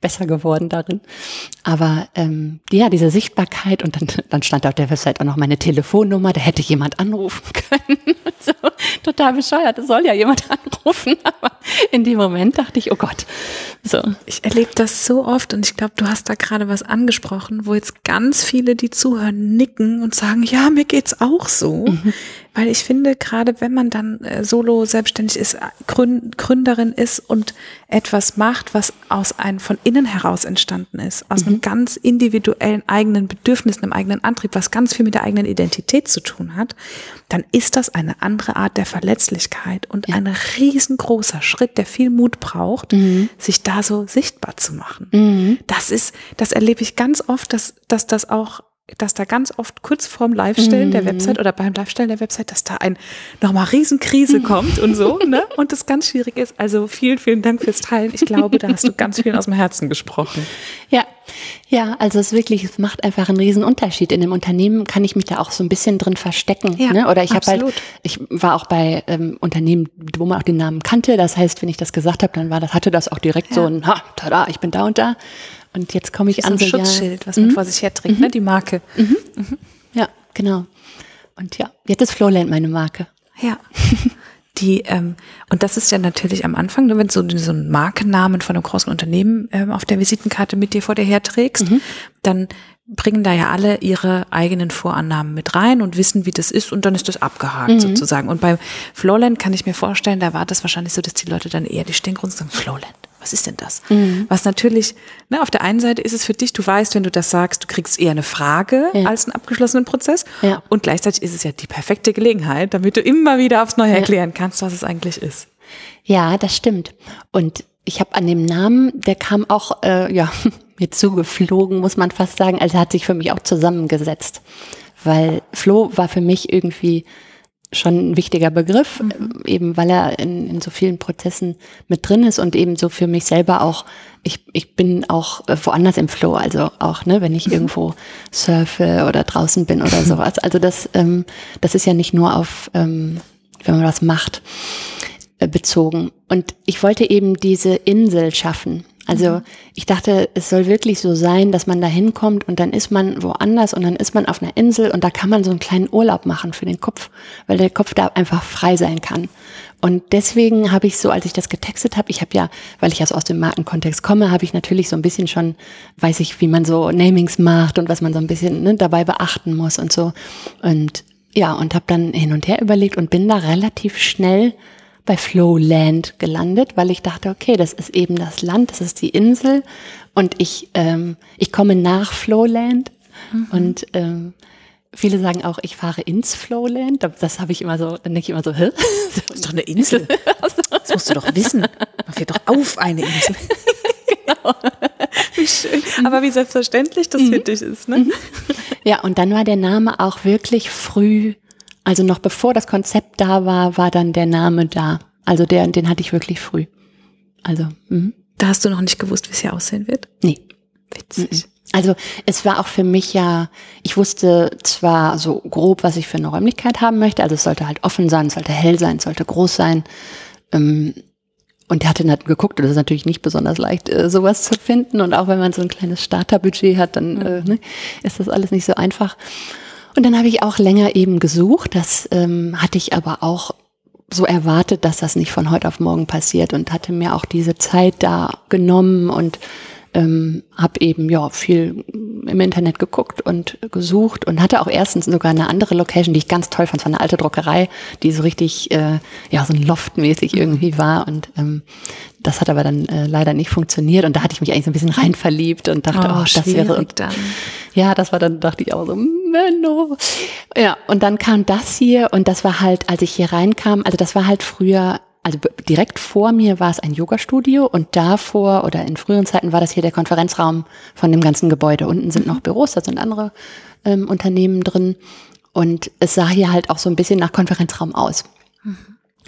besser geworden darin. Aber ähm, ja, diese Sichtbarkeit und dann, dann stand auf der Website auch noch meine Telefonnummer, da hätte jemand anrufen können. so, total bescheuert, es soll ja jemand anrufen. Aber in dem Moment dachte ich, oh Gott. So. Ich erlebe das so oft und ich glaube, du hast da gerade was angesprochen, wo jetzt ganz viele, die zuhören, nicken und sagen, ja, mir geht's auch so. Mhm. Weil ich finde, gerade wenn man dann äh, solo selbstständig ist, Gründerin ist und etwas macht, was aus einem von innen heraus entstanden ist, aus mhm. einem ganz individuellen eigenen Bedürfnissen, einem eigenen Antrieb, was ganz viel mit der eigenen Identität zu tun hat, dann ist das eine andere Art der Verletzlichkeit und ja. ein riesengroßer Schritt, der viel Mut braucht, mhm. sich da so sichtbar zu machen. Mhm. Das ist, das erlebe ich ganz oft, dass, dass das auch dass da ganz oft kurz vorm Live-Stellen mhm. der Website oder beim Live-Stellen der Website, dass da ein nochmal Riesenkrise kommt und so, ne? Und das ganz schwierig ist. Also vielen, vielen Dank fürs Teilen. Ich glaube, da hast du ganz viel aus dem Herzen gesprochen. Ja, ja, also es wirklich, es macht einfach einen riesen Unterschied. In dem Unternehmen kann ich mich da auch so ein bisschen drin verstecken. Ja, ne? Oder ich habe halt, ich war auch bei ähm, Unternehmen, wo man auch den Namen kannte. Das heißt, wenn ich das gesagt habe, dann war das, hatte das auch direkt ja. so ein, ha, tada, ich bin da und da. Und jetzt komme ich an. So ein Schutzschild, was man mhm. vor sich her trägt, ne? Mhm. die Marke. Mhm. mhm. Ja, genau. Und ja, jetzt ist Flowland meine Marke. Ja. Die, ähm, und das ist ja natürlich am Anfang, ne, wenn du so, so einen Markennamen von einem großen Unternehmen ähm, auf der Visitenkarte mit dir vor dir herträgst, mhm. dann bringen da ja alle ihre eigenen Vorannahmen mit rein und wissen, wie das ist und dann ist das abgehakt mhm. sozusagen. Und bei Flowland kann ich mir vorstellen, da war das wahrscheinlich so, dass die Leute dann eher die stehen und sagen, Flowland was ist denn das? Mhm. Was natürlich, ne, auf der einen Seite ist es für dich, du weißt, wenn du das sagst, du kriegst eher eine Frage ja. als einen abgeschlossenen Prozess. Ja. Und gleichzeitig ist es ja die perfekte Gelegenheit, damit du immer wieder aufs Neue erklären kannst, was es eigentlich ist. Ja, das stimmt. Und ich habe an dem Namen, der kam auch, äh, ja, mir zugeflogen, muss man fast sagen. Also hat sich für mich auch zusammengesetzt. Weil Flo war für mich irgendwie schon ein wichtiger Begriff, mhm. eben weil er in, in so vielen Prozessen mit drin ist und eben so für mich selber auch, ich, ich bin auch äh, woanders im Flow, also auch, ne, wenn ich mhm. irgendwo surfe oder draußen bin oder sowas. Also das, ähm, das ist ja nicht nur auf, ähm, wenn man was macht, äh, bezogen. Und ich wollte eben diese Insel schaffen. Also mhm. ich dachte, es soll wirklich so sein, dass man da hinkommt und dann ist man woanders und dann ist man auf einer Insel und da kann man so einen kleinen Urlaub machen für den Kopf, weil der Kopf da einfach frei sein kann. Und deswegen habe ich so, als ich das getextet habe, ich habe ja, weil ich ja so aus dem Markenkontext komme, habe ich natürlich so ein bisschen schon, weiß ich, wie man so Namings macht und was man so ein bisschen ne, dabei beachten muss und so. Und ja, und habe dann hin und her überlegt und bin da relativ schnell bei Flowland gelandet, weil ich dachte, okay, das ist eben das Land, das ist die Insel und ich, ähm, ich komme nach Flowland mhm. und ähm, viele sagen auch, ich fahre ins Flowland. Das habe ich immer so, dann denke ich immer so, hä? Das ist doch eine Insel. Das musst du doch wissen. Man fährt doch auf eine Insel. genau. Wie schön. Aber wie selbstverständlich das mhm. für dich ist, ne? Mhm. Ja, und dann war der Name auch wirklich früh also noch bevor das Konzept da war, war dann der Name da. Also der, den hatte ich wirklich früh. Also, mh. da hast du noch nicht gewusst, wie es hier aussehen wird? Nee. Witzig. Also es war auch für mich ja, ich wusste zwar so grob, was ich für eine Räumlichkeit haben möchte, also es sollte halt offen sein, es sollte hell sein, es sollte groß sein. Ähm, und der hatte dann geguckt, und das ist natürlich nicht besonders leicht, äh, sowas zu finden. Und auch wenn man so ein kleines Starterbudget hat, dann äh, ne, ist das alles nicht so einfach. Und dann habe ich auch länger eben gesucht. Das ähm, hatte ich aber auch so erwartet, dass das nicht von heute auf morgen passiert und hatte mir auch diese Zeit da genommen und ähm, habe eben ja viel im Internet geguckt und gesucht und hatte auch erstens sogar eine andere Location, die ich ganz toll fand, von einer alte Druckerei, die so richtig äh, ja so ein Loftmäßig irgendwie war und ähm, das hat aber dann äh, leider nicht funktioniert und da hatte ich mich eigentlich so ein bisschen rein verliebt und dachte, oh, oh das wäre und dann. Ja, das war dann dachte ich auch so, Menno. Ja, und dann kam das hier und das war halt, als ich hier reinkam, also das war halt früher also direkt vor mir war es ein Yoga-Studio und davor oder in früheren Zeiten war das hier der Konferenzraum von dem ganzen Gebäude. Unten sind noch Büros, da sind andere ähm, Unternehmen drin. Und es sah hier halt auch so ein bisschen nach Konferenzraum aus. Mhm.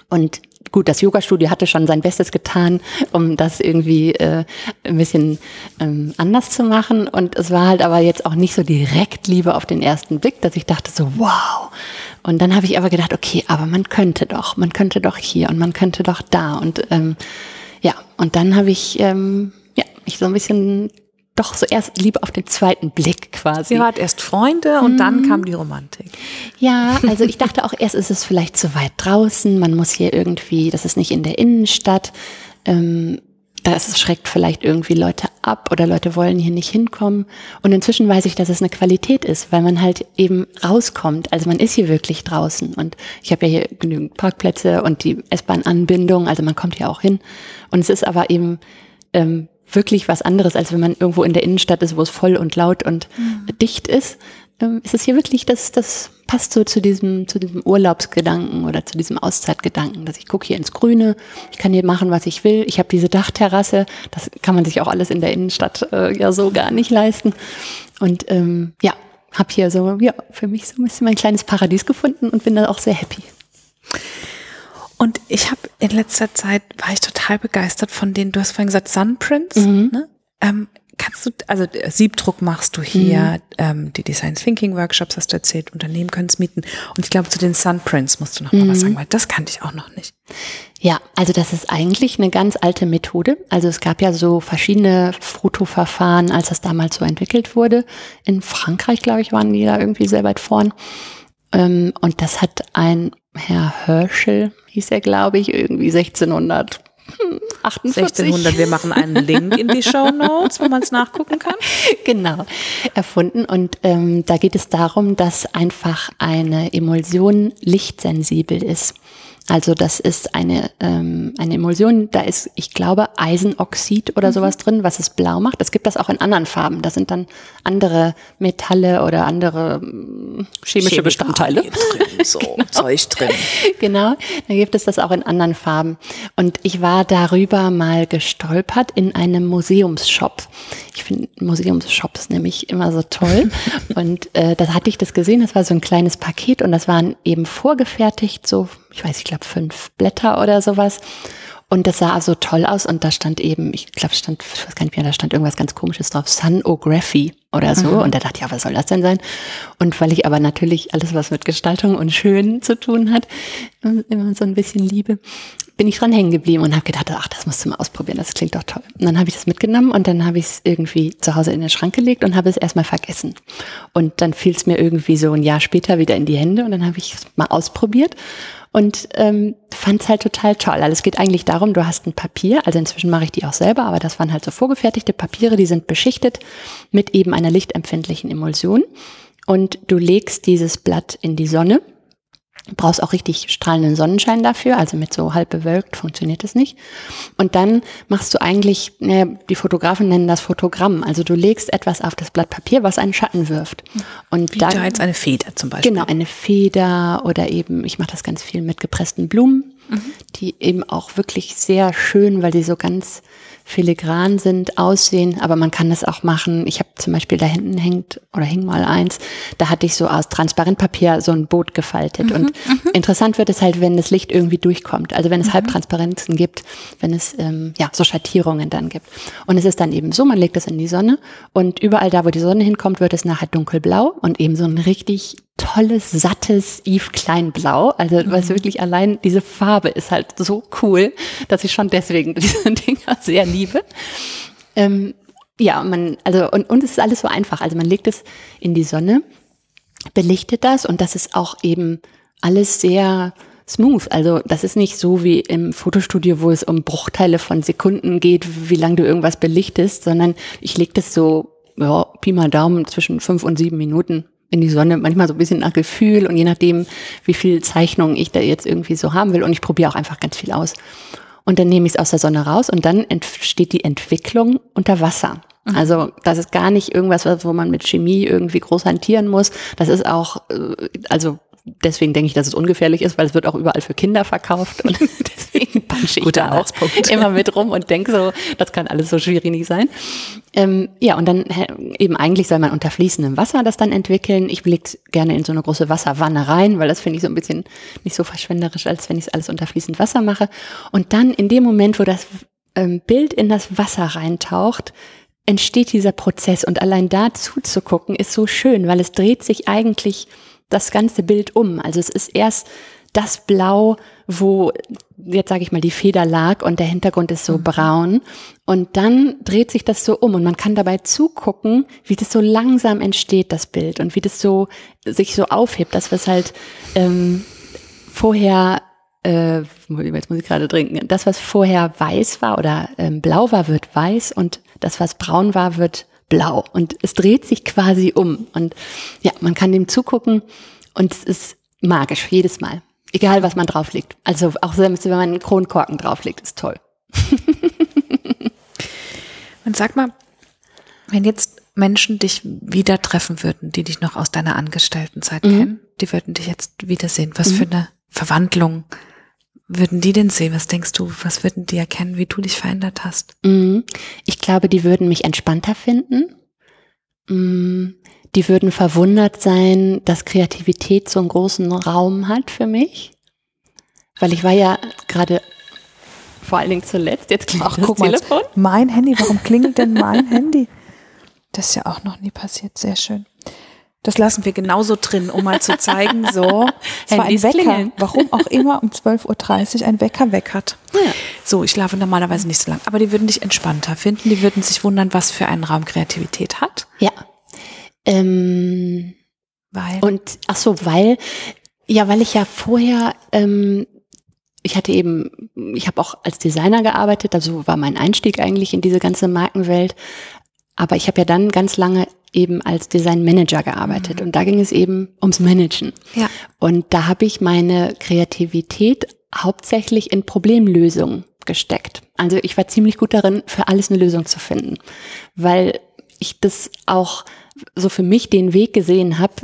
Und gut, das Yoga-Studio hatte schon sein Bestes getan, um das irgendwie äh, ein bisschen ähm, anders zu machen. Und es war halt aber jetzt auch nicht so direkt Liebe auf den ersten Blick, dass ich dachte so, wow. Und dann habe ich aber gedacht, okay, aber man könnte doch, man könnte doch hier und man könnte doch da. Und ähm, ja, und dann habe ich ähm, ja, mich so ein bisschen doch so erst Liebe auf den zweiten Blick quasi. Ihr wart erst Freunde und mhm. dann kam die Romantik. Ja, also ich dachte auch erst ist es vielleicht zu weit draußen, man muss hier irgendwie, das ist nicht in der Innenstadt. Ähm, das schreckt vielleicht irgendwie Leute ab oder Leute wollen hier nicht hinkommen. Und inzwischen weiß ich, dass es eine Qualität ist, weil man halt eben rauskommt. Also man ist hier wirklich draußen. Und ich habe ja hier genügend Parkplätze und die S-Bahn-Anbindung, also man kommt hier auch hin. Und es ist aber eben ähm, wirklich was anderes, als wenn man irgendwo in der Innenstadt ist, wo es voll und laut und mhm. dicht ist. Ähm, ist es hier wirklich, das, das passt so zu diesem, zu diesem Urlaubsgedanken oder zu diesem Auszeitgedanken, dass ich gucke hier ins Grüne, ich kann hier machen, was ich will, ich habe diese Dachterrasse, das kann man sich auch alles in der Innenstadt äh, ja so gar nicht leisten. Und ähm, ja, habe hier so, ja, für mich so ein bisschen mein kleines Paradies gefunden und bin da auch sehr happy. Und ich habe in letzter Zeit, war ich total begeistert von denen, du hast vorhin gesagt, Sunprints, mhm. ne? Ähm, kannst du, also äh, Siebdruck machst du hier, mhm. ähm, die Design Thinking Workshops hast du erzählt, Unternehmen können es mieten. Und ich glaube, zu den Sunprints musst du noch mhm. mal was mhm. sagen, weil das kannte ich auch noch nicht. Ja, also das ist eigentlich eine ganz alte Methode. Also es gab ja so verschiedene Fotoverfahren, als das damals so entwickelt wurde. In Frankreich, glaube ich, waren die da irgendwie sehr weit vorn. Ähm, und das hat ein Herr Herschel, hieß er, glaube ich, irgendwie 1600 1600, wir machen einen Link in die Show Notes, wo man es nachgucken kann. Genau, erfunden. Und ähm, da geht es darum, dass einfach eine Emulsion lichtsensibel ist. Also das ist eine, ähm, eine Emulsion, da ist, ich glaube, Eisenoxid oder mhm. sowas drin, was es blau macht. Es gibt das auch in anderen Farben. Da sind dann andere Metalle oder andere ähm, chemische Bestandteile. Drin, so genau. Zeug drin. Genau, da gibt es das auch in anderen Farben. Und ich war darüber mal gestolpert in einem Museumsshop. Ich finde Museumsshops nämlich immer so toll. und äh, da hatte ich das gesehen, das war so ein kleines Paket und das waren eben vorgefertigt, so, ich weiß, ich glaube, fünf Blätter oder sowas. Und das sah so toll aus und da stand eben, ich glaube, stand, ich weiß gar nicht mehr, da stand irgendwas ganz komisches drauf, Sunography oder so. Mhm. Und da dachte ich, ja, was soll das denn sein? Und weil ich aber natürlich alles, was mit Gestaltung und Schön zu tun hat, immer so ein bisschen liebe, bin ich dran hängen geblieben und habe gedacht, ach, das musst du mal ausprobieren, das klingt doch toll. Und dann habe ich das mitgenommen und dann habe ich es irgendwie zu Hause in den Schrank gelegt und habe es erstmal vergessen. Und dann fiel es mir irgendwie so ein Jahr später wieder in die Hände und dann habe ich es mal ausprobiert und ähm, fand es halt total toll. Also es geht eigentlich darum, du hast ein Papier, also inzwischen mache ich die auch selber, aber das waren halt so vorgefertigte Papiere, die sind beschichtet mit eben einer lichtempfindlichen Emulsion und du legst dieses Blatt in die Sonne Du brauchst auch richtig strahlenden Sonnenschein dafür, also mit so halb bewölkt funktioniert es nicht. Und dann machst du eigentlich, naja, die Fotografen nennen das Fotogramm. Also du legst etwas auf das Blatt Papier, was einen Schatten wirft. Und Wie dann, da jetzt eine Feder zum Beispiel. Genau, eine Feder oder eben, ich mache das ganz viel mit gepressten Blumen, mhm. die eben auch wirklich sehr schön, weil sie so ganz filigran sind, aussehen, aber man kann das auch machen. Ich habe zum Beispiel da hinten hängt oder hing mal eins, da hatte ich so aus Transparentpapier so ein Boot gefaltet. Mhm, und mhm. interessant wird es halt, wenn das Licht irgendwie durchkommt. Also wenn es mhm. Halbtransparenzen gibt, wenn es ähm, ja so Schattierungen dann gibt. Und es ist dann eben so, man legt es in die Sonne und überall da, wo die Sonne hinkommt, wird es nachher dunkelblau und eben so ein richtig tolles, sattes Yves Klein Blau. Also was mhm. wirklich allein diese Farbe ist halt so cool, dass ich schon deswegen diese Dinger sehr liebe. Ähm, ja, man, also und, und es ist alles so einfach. Also man legt es in die Sonne, belichtet das und das ist auch eben alles sehr smooth. Also das ist nicht so wie im Fotostudio, wo es um Bruchteile von Sekunden geht, wie lange du irgendwas belichtest, sondern ich lege das so, ja, Pi mal Daumen zwischen fünf und sieben Minuten in die Sonne, manchmal so ein bisschen nach Gefühl und je nachdem, wie viel Zeichnung ich da jetzt irgendwie so haben will. Und ich probiere auch einfach ganz viel aus. Und dann nehme ich es aus der Sonne raus und dann entsteht die Entwicklung unter Wasser. Mhm. Also das ist gar nicht irgendwas, wo man mit Chemie irgendwie groß hantieren muss. Das ist auch, äh, also deswegen denke ich, dass es ungefährlich ist, weil es wird auch überall für Kinder verkauft und deswegen punche ich da auch immer mit rum und denke so, das kann alles so schwierig sein. Ähm, ja, und dann eben eigentlich soll man unter fließendem Wasser das dann entwickeln. Ich blicke gerne in so eine große Wasserwanne rein, weil das finde ich so ein bisschen nicht so verschwenderisch, als wenn ich es alles unter fließend Wasser mache. Und dann in dem Moment, wo das ähm, Bild in das Wasser reintaucht, entsteht dieser Prozess und allein da zuzugucken ist so schön, weil es dreht sich eigentlich das ganze Bild um. Also es ist erst das Blau, wo jetzt sage ich mal die Feder lag und der Hintergrund ist so mhm. braun. Und dann dreht sich das so um und man kann dabei zugucken, wie das so langsam entsteht das Bild und wie das so sich so aufhebt, das was halt ähm, vorher äh, jetzt muss ich gerade trinken, das was vorher weiß war oder ähm, blau war wird weiß und das was braun war wird blau. Und es dreht sich quasi um. Und ja, man kann dem zugucken und es ist magisch jedes Mal, egal was man drauflegt. Also auch selbst wenn man einen Kronkorken drauflegt, ist toll. und sag mal, wenn jetzt Menschen dich wieder treffen würden, die dich noch aus deiner Angestelltenzeit mhm. kennen, die würden dich jetzt wiedersehen. Was mhm. für eine Verwandlung würden die denn sehen? Was denkst du? Was würden die erkennen, wie du dich verändert hast? Mhm. Ich glaube, die würden mich entspannter finden. Die würden verwundert sein, dass Kreativität so einen großen Raum hat für mich. Weil ich war ja gerade vor allen Dingen zuletzt, jetzt klingelt Ach, das Telefon. Mal, mein Handy, warum klingelt denn mein Handy? Das ist ja auch noch nie passiert, sehr schön. Das lassen wir genauso drin, um mal zu zeigen, so, es war ein Wecker, klingeln. warum auch immer um 12.30 Uhr ein Wecker weg hat. Ja. So, ich schlafe normalerweise nicht so lang, aber die würden dich entspannter finden, die würden sich wundern, was für einen Raum Kreativität hat. Ja. Ähm, weil? Und, ach so, weil, ja, weil ich ja vorher, ähm, ich hatte eben, ich habe auch als Designer gearbeitet, also war mein Einstieg eigentlich in diese ganze Markenwelt. Aber ich habe ja dann ganz lange eben als Design Manager gearbeitet mhm. und da ging es eben ums Managen. Ja. Und da habe ich meine Kreativität hauptsächlich in Problemlösungen gesteckt. Also ich war ziemlich gut darin, für alles eine Lösung zu finden, weil ich das auch so für mich den Weg gesehen habe,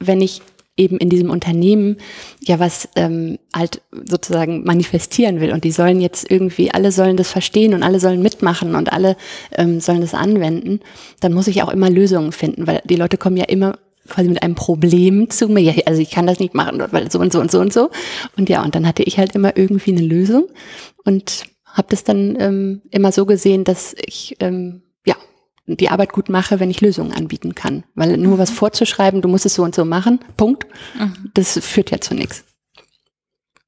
wenn ich eben in diesem Unternehmen ja was ähm, halt sozusagen manifestieren will. Und die sollen jetzt irgendwie, alle sollen das verstehen und alle sollen mitmachen und alle ähm, sollen das anwenden, dann muss ich auch immer Lösungen finden, weil die Leute kommen ja immer quasi mit einem Problem zu mir, ja, also ich kann das nicht machen, weil so und so und so und so. Und ja, und dann hatte ich halt immer irgendwie eine Lösung und habe das dann ähm, immer so gesehen, dass ich ähm, die Arbeit gut mache, wenn ich Lösungen anbieten kann. Weil nur mhm. was vorzuschreiben, du musst es so und so machen, Punkt, mhm. das führt ja zu nichts.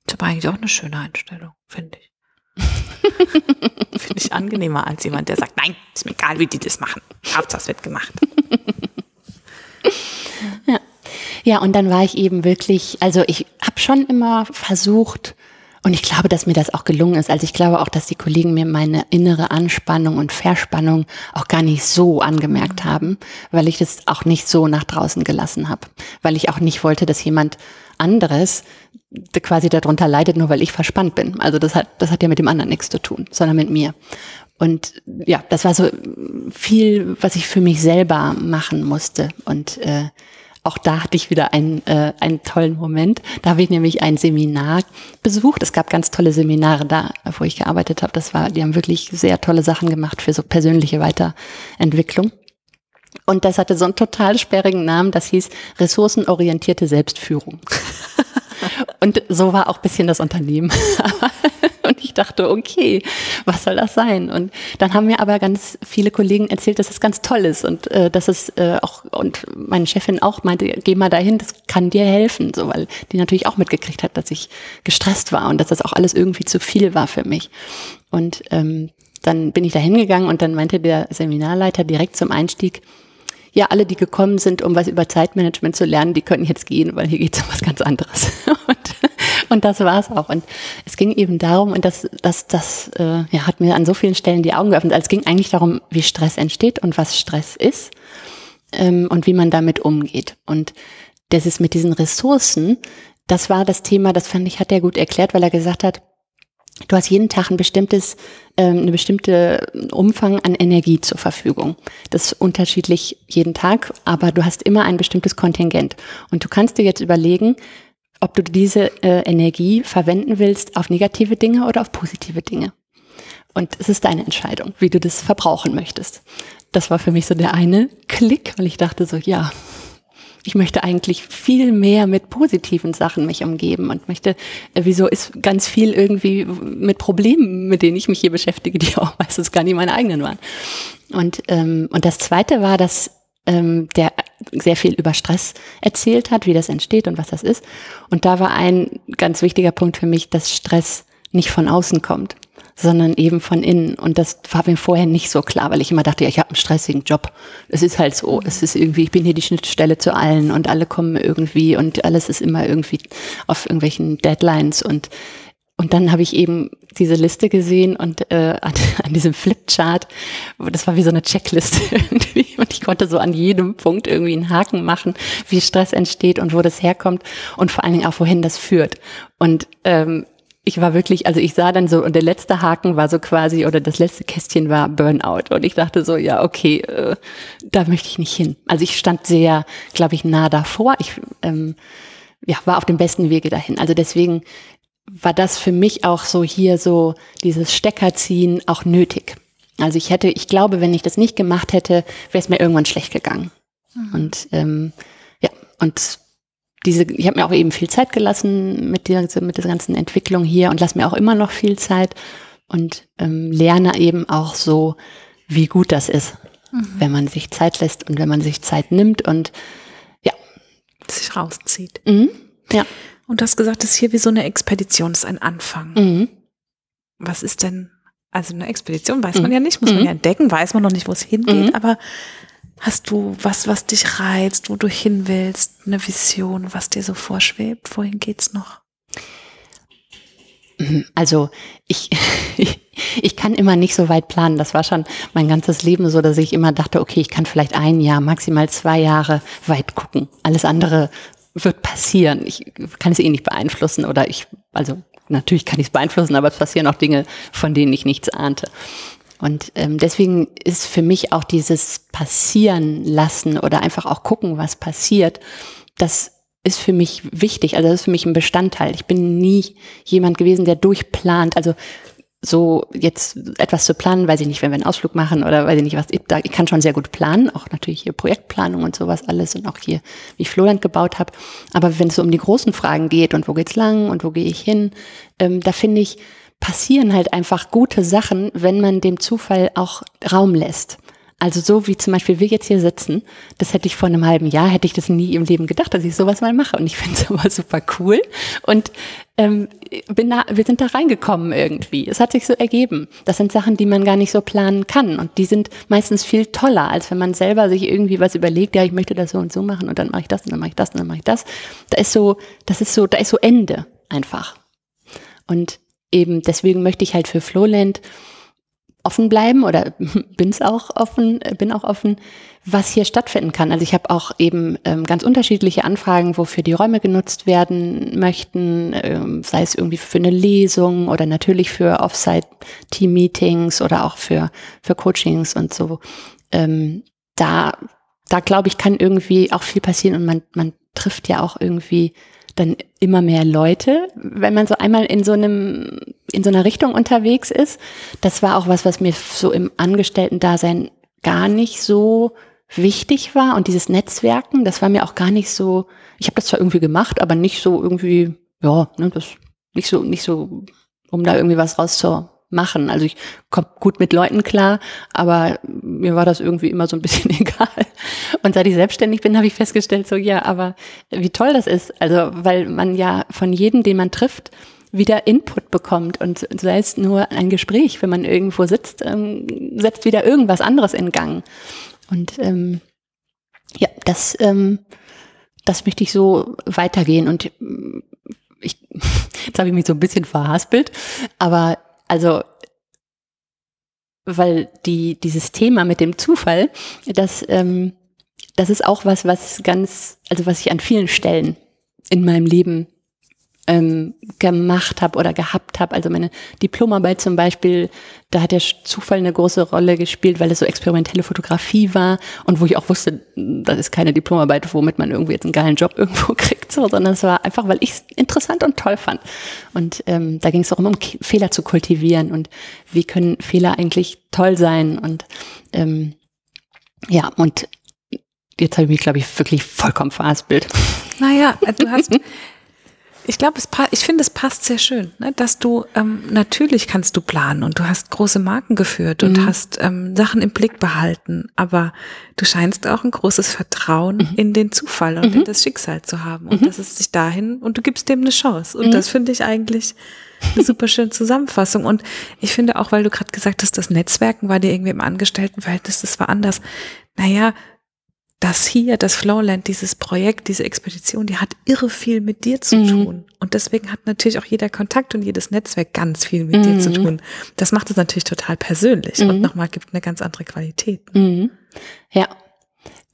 Das ist aber eigentlich auch eine schöne Einstellung, finde ich. finde ich angenehmer als jemand, der sagt, nein, ist mir egal, wie die das machen. Hauptsache es wird gemacht. ja. ja, und dann war ich eben wirklich, also ich habe schon immer versucht, und ich glaube, dass mir das auch gelungen ist. Also ich glaube auch, dass die Kollegen mir meine innere Anspannung und Verspannung auch gar nicht so angemerkt haben, weil ich das auch nicht so nach draußen gelassen habe. Weil ich auch nicht wollte, dass jemand anderes quasi darunter leidet, nur weil ich verspannt bin. Also das hat, das hat ja mit dem anderen nichts zu tun, sondern mit mir. Und ja, das war so viel, was ich für mich selber machen musste. Und äh, auch da hatte ich wieder einen, äh, einen tollen Moment. Da habe ich nämlich ein Seminar besucht. Es gab ganz tolle Seminare da, wo ich gearbeitet habe. Das war, die haben wirklich sehr tolle Sachen gemacht für so persönliche Weiterentwicklung. Und das hatte so einen total sperrigen Namen, das hieß ressourcenorientierte Selbstführung. Und so war auch bisschen das Unternehmen. Dachte, okay, was soll das sein? Und dann haben mir aber ganz viele Kollegen erzählt, dass es ganz toll ist und äh, dass es äh, auch, und meine Chefin auch meinte, geh mal dahin, das kann dir helfen, so, weil die natürlich auch mitgekriegt hat, dass ich gestresst war und dass das auch alles irgendwie zu viel war für mich. Und ähm, dann bin ich da hingegangen und dann meinte der Seminarleiter direkt zum Einstieg, ja, alle, die gekommen sind, um was über Zeitmanagement zu lernen, die können jetzt gehen, weil hier geht es um was ganz anderes. Und Und das war es auch. Und es ging eben darum, und das, das, das äh, ja, hat mir an so vielen Stellen die Augen geöffnet. Also es ging eigentlich darum, wie Stress entsteht und was Stress ist ähm, und wie man damit umgeht. Und das ist mit diesen Ressourcen, das war das Thema, das fand ich, hat er gut erklärt, weil er gesagt hat, du hast jeden Tag ein bestimmtes, ähm, eine bestimmte Umfang an Energie zur Verfügung. Das ist unterschiedlich jeden Tag, aber du hast immer ein bestimmtes Kontingent. Und du kannst dir jetzt überlegen, ob du diese äh, Energie verwenden willst auf negative Dinge oder auf positive Dinge. Und es ist deine Entscheidung, wie du das verbrauchen möchtest. Das war für mich so der eine Klick, weil ich dachte so, ja, ich möchte eigentlich viel mehr mit positiven Sachen mich umgeben und möchte, äh, wieso ist ganz viel irgendwie mit Problemen, mit denen ich mich hier beschäftige, die auch meistens gar nicht meine eigenen waren. Und, ähm, und das zweite war, dass ähm, der sehr viel über Stress erzählt hat, wie das entsteht und was das ist. Und da war ein ganz wichtiger Punkt für mich, dass Stress nicht von außen kommt, sondern eben von innen. Und das war mir vorher nicht so klar, weil ich immer dachte, ja, ich habe einen stressigen Job. Es ist halt so. Es ist irgendwie, ich bin hier die Schnittstelle zu allen und alle kommen irgendwie und alles ist immer irgendwie auf irgendwelchen Deadlines und und dann habe ich eben diese Liste gesehen und äh, an, an diesem Flipchart, das war wie so eine Checkliste irgendwie. Und ich konnte so an jedem Punkt irgendwie einen Haken machen, wie Stress entsteht und wo das herkommt und vor allen Dingen auch, wohin das führt. Und ähm, ich war wirklich, also ich sah dann so, und der letzte Haken war so quasi, oder das letzte Kästchen war Burnout. Und ich dachte so, ja, okay, äh, da möchte ich nicht hin. Also ich stand sehr, glaube ich, nah davor. Ich ähm, ja, war auf dem besten Wege dahin. Also deswegen war das für mich auch so hier so dieses Steckerziehen auch nötig. Also ich hätte, ich glaube, wenn ich das nicht gemacht hätte, wäre es mir irgendwann schlecht gegangen. Mhm. Und ähm, ja, und diese, ich habe mir auch eben viel Zeit gelassen mit der, mit der ganzen Entwicklung hier und lasse mir auch immer noch viel Zeit und ähm, lerne eben auch so, wie gut das ist, mhm. wenn man sich Zeit lässt und wenn man sich Zeit nimmt und ja. Sich rauszieht. Mhm. Ja. Und du hast gesagt, das ist hier wie so eine Expedition, ist ein Anfang. Mhm. Was ist denn, also eine Expedition weiß man mhm. ja nicht, muss man mhm. ja entdecken, weiß man noch nicht, wo es hingeht, mhm. aber Hast du was, was dich reizt, wo du hin willst, eine Vision, was dir so vorschwebt? Wohin geht's noch? Also ich, ich kann immer nicht so weit planen. Das war schon mein ganzes Leben so, dass ich immer dachte, okay, ich kann vielleicht ein Jahr, maximal zwei Jahre weit gucken. Alles andere wird passieren. Ich kann es eh nicht beeinflussen oder ich, also natürlich kann ich es beeinflussen, aber es passieren auch Dinge, von denen ich nichts ahnte. Und ähm, deswegen ist für mich auch dieses passieren lassen oder einfach auch gucken, was passiert, das ist für mich wichtig. Also das ist für mich ein Bestandteil. Ich bin nie jemand gewesen, der durchplant. Also so jetzt etwas zu planen, weiß ich nicht, wenn wir einen Ausflug machen oder weiß ich nicht was, ich kann schon sehr gut planen, auch natürlich hier Projektplanung und sowas alles und auch hier, wie ich Floland gebaut habe. Aber wenn es so um die großen Fragen geht und wo geht's lang und wo gehe ich hin, ähm, da finde ich, passieren halt einfach gute Sachen, wenn man dem Zufall auch Raum lässt. Also so wie zum Beispiel wir jetzt hier sitzen, das hätte ich vor einem halben Jahr, hätte ich das nie im Leben gedacht, dass ich sowas mal mache. Und ich finde es aber super cool. Und ähm, bin da, wir sind da reingekommen irgendwie. Es hat sich so ergeben. Das sind Sachen, die man gar nicht so planen kann. Und die sind meistens viel toller, als wenn man selber sich irgendwie was überlegt, ja, ich möchte das so und so machen und dann mache ich das und dann mache ich das und dann mache ich das. Da ist so, das ist so, da ist so Ende einfach. Und eben deswegen möchte ich halt für Flowland offen bleiben oder bin's auch offen, bin auch offen, was hier stattfinden kann. Also ich habe auch eben ähm, ganz unterschiedliche Anfragen, wofür die Räume genutzt werden möchten, ähm, sei es irgendwie für eine Lesung oder natürlich für Offsite-Team-Meetings oder auch für, für Coachings und so. Ähm, da, da glaube ich, kann irgendwie auch viel passieren und man, man trifft ja auch irgendwie dann immer mehr Leute, wenn man so einmal in so einem, in so einer Richtung unterwegs ist. Das war auch was, was mir so im Angestellten-Dasein gar nicht so wichtig war. Und dieses Netzwerken, das war mir auch gar nicht so, ich habe das zwar irgendwie gemacht, aber nicht so irgendwie, ja, ne, das nicht so, nicht so, um da irgendwie was rauszu, machen. Also ich komme gut mit Leuten klar, aber mir war das irgendwie immer so ein bisschen egal. Und seit ich selbstständig bin, habe ich festgestellt, so ja, aber wie toll das ist. Also weil man ja von jedem, den man trifft, wieder Input bekommt und sei es nur ein Gespräch, wenn man irgendwo sitzt, ähm, setzt wieder irgendwas anderes in Gang. Und ähm, ja, das, ähm, das möchte ich so weitergehen. Und ich, Jetzt habe ich mich so ein bisschen verhaspelt. Aber also, weil die, dieses Thema mit dem Zufall, das, ähm, das ist auch was, was ganz, also was ich an vielen Stellen in meinem Leben ähm, gemacht habe oder gehabt habe. Also meine Diplomarbeit zum Beispiel, da hat der Zufall eine große Rolle gespielt, weil es so experimentelle Fotografie war und wo ich auch wusste, das ist keine Diplomarbeit, womit man irgendwie jetzt einen geilen Job irgendwo kriegt, so, sondern es war einfach, weil ich es interessant und toll fand. Und ähm, da ging es auch immer um Fehler zu kultivieren und wie können Fehler eigentlich toll sein und ähm, ja, und jetzt habe ich mich, glaube ich, wirklich vollkommen verhaspelt. Naja, du hast ich glaube, ich finde, es passt sehr schön, ne? dass du ähm, natürlich kannst du planen und du hast große Marken geführt und mhm. hast ähm, Sachen im Blick behalten, aber du scheinst auch ein großes Vertrauen mhm. in den Zufall und mhm. in das Schicksal zu haben und mhm. das ist sich dahin und du gibst dem eine Chance und mhm. das finde ich eigentlich eine super schöne Zusammenfassung und ich finde auch, weil du gerade gesagt hast, das Netzwerken war dir irgendwie im Angestelltenverhältnis, das war anders. Naja, das hier, das Flowland, dieses Projekt, diese Expedition, die hat irre viel mit dir zu mhm. tun. Und deswegen hat natürlich auch jeder Kontakt und jedes Netzwerk ganz viel mit mhm. dir zu mhm. tun. Das macht es natürlich total persönlich mhm. und nochmal gibt eine ganz andere Qualität. Mhm. Ja.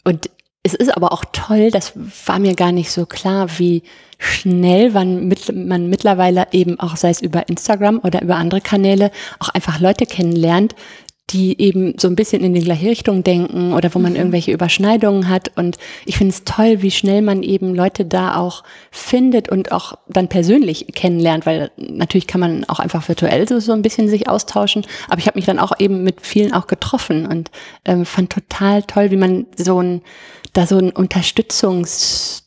Und es ist aber auch toll, das war mir gar nicht so klar, wie schnell man, man mittlerweile eben auch, sei es über Instagram oder über andere Kanäle, auch einfach Leute kennenlernt, die eben so ein bisschen in die gleiche Richtung denken oder wo man mhm. irgendwelche Überschneidungen hat. Und ich finde es toll, wie schnell man eben Leute da auch findet und auch dann persönlich kennenlernt, weil natürlich kann man auch einfach virtuell so, so ein bisschen sich austauschen. Aber ich habe mich dann auch eben mit vielen auch getroffen und ähm, fand total toll, wie man so ein, da so ein Unterstützungs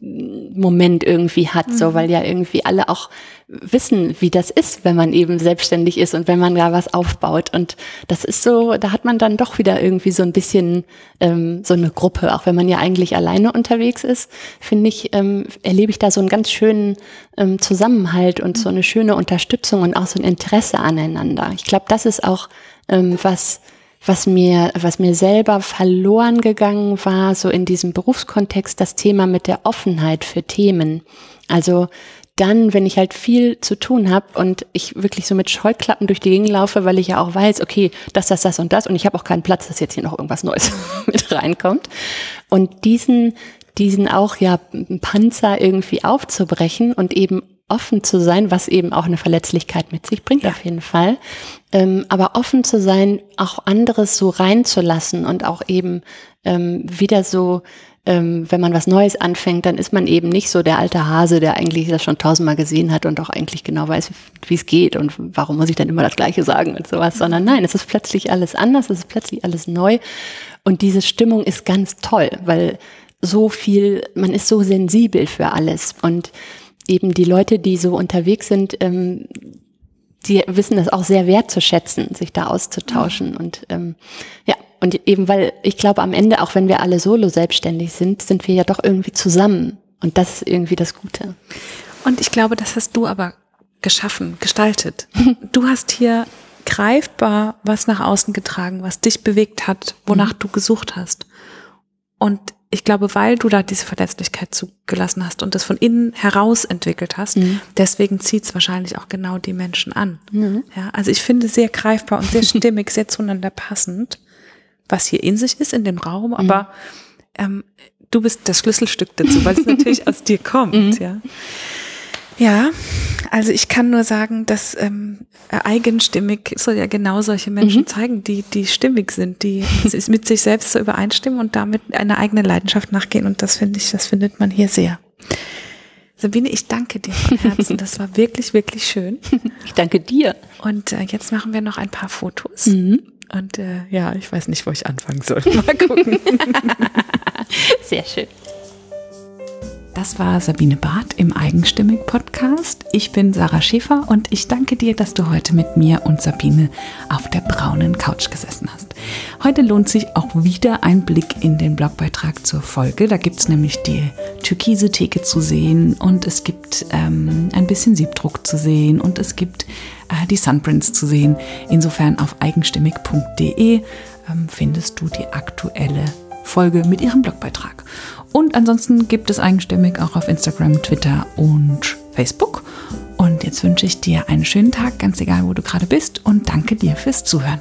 Moment irgendwie hat, mhm. so weil ja irgendwie alle auch wissen, wie das ist, wenn man eben selbstständig ist und wenn man da was aufbaut. Und das ist so, da hat man dann doch wieder irgendwie so ein bisschen ähm, so eine Gruppe, auch wenn man ja eigentlich alleine unterwegs ist, finde ich, ähm, erlebe ich da so einen ganz schönen ähm, Zusammenhalt und so eine schöne Unterstützung und auch so ein Interesse aneinander. Ich glaube, das ist auch ähm, was, was mir, was mir selber verloren gegangen war, so in diesem Berufskontext, das Thema mit der Offenheit für Themen. Also dann, wenn ich halt viel zu tun habe und ich wirklich so mit Scheuklappen durch die Gegend laufe, weil ich ja auch weiß, okay, das, das, das und das und ich habe auch keinen Platz, dass jetzt hier noch irgendwas Neues mit reinkommt. Und diesen, diesen auch ja Panzer irgendwie aufzubrechen und eben offen zu sein, was eben auch eine Verletzlichkeit mit sich bringt, ja. auf jeden Fall. Ähm, aber offen zu sein, auch anderes so reinzulassen und auch eben ähm, wieder so ähm, wenn man was Neues anfängt, dann ist man eben nicht so der alte Hase, der eigentlich das schon tausendmal gesehen hat und auch eigentlich genau weiß, wie es geht und warum muss ich dann immer das Gleiche sagen und sowas, sondern nein, es ist plötzlich alles anders, es ist plötzlich alles neu und diese Stimmung ist ganz toll, weil so viel, man ist so sensibel für alles und eben die Leute, die so unterwegs sind, ähm, die wissen das auch sehr wertzuschätzen, sich da auszutauschen. Und ähm, ja, und eben weil ich glaube, am Ende, auch wenn wir alle solo selbstständig sind, sind wir ja doch irgendwie zusammen. Und das ist irgendwie das Gute. Und ich glaube, das hast du aber geschaffen, gestaltet. Du hast hier greifbar was nach außen getragen, was dich bewegt hat, wonach mhm. du gesucht hast. Und ich glaube, weil du da diese Verletzlichkeit zugelassen hast und das von innen heraus entwickelt hast, mhm. deswegen zieht es wahrscheinlich auch genau die Menschen an. Mhm. Ja, also ich finde sehr greifbar und sehr stimmig, sehr zueinander passend, was hier in sich ist in dem Raum, aber mhm. ähm, du bist das Schlüsselstück dazu, weil es natürlich aus dir kommt, mhm. ja. Ja, also ich kann nur sagen, dass ähm, eigenstimmig soll ja genau solche Menschen mhm. zeigen, die die stimmig sind, die mit sich selbst so übereinstimmen und damit eine eigene Leidenschaft nachgehen. Und das finde ich, das findet man hier sehr. Sabine, ich danke dir von Herzen. Das war wirklich, wirklich schön. Ich danke dir. Und äh, jetzt machen wir noch ein paar Fotos. Mhm. Und äh, ja, ich weiß nicht, wo ich anfangen soll. Mal gucken. Sehr schön. Das war Sabine Barth im Eigenstimmig Podcast. Ich bin Sarah Schäfer und ich danke dir, dass du heute mit mir und Sabine auf der braunen Couch gesessen hast. Heute lohnt sich auch wieder ein Blick in den Blogbeitrag zur Folge. Da gibt es nämlich die türkise Theke zu sehen und es gibt ähm, ein bisschen Siebdruck zu sehen und es gibt äh, die Sunprints zu sehen. Insofern auf eigenstimmig.de ähm, findest du die aktuelle Folge mit ihrem Blogbeitrag. Und ansonsten gibt es eigenstimmig auch auf Instagram, Twitter und Facebook. Und jetzt wünsche ich dir einen schönen Tag, ganz egal, wo du gerade bist und danke dir fürs Zuhören.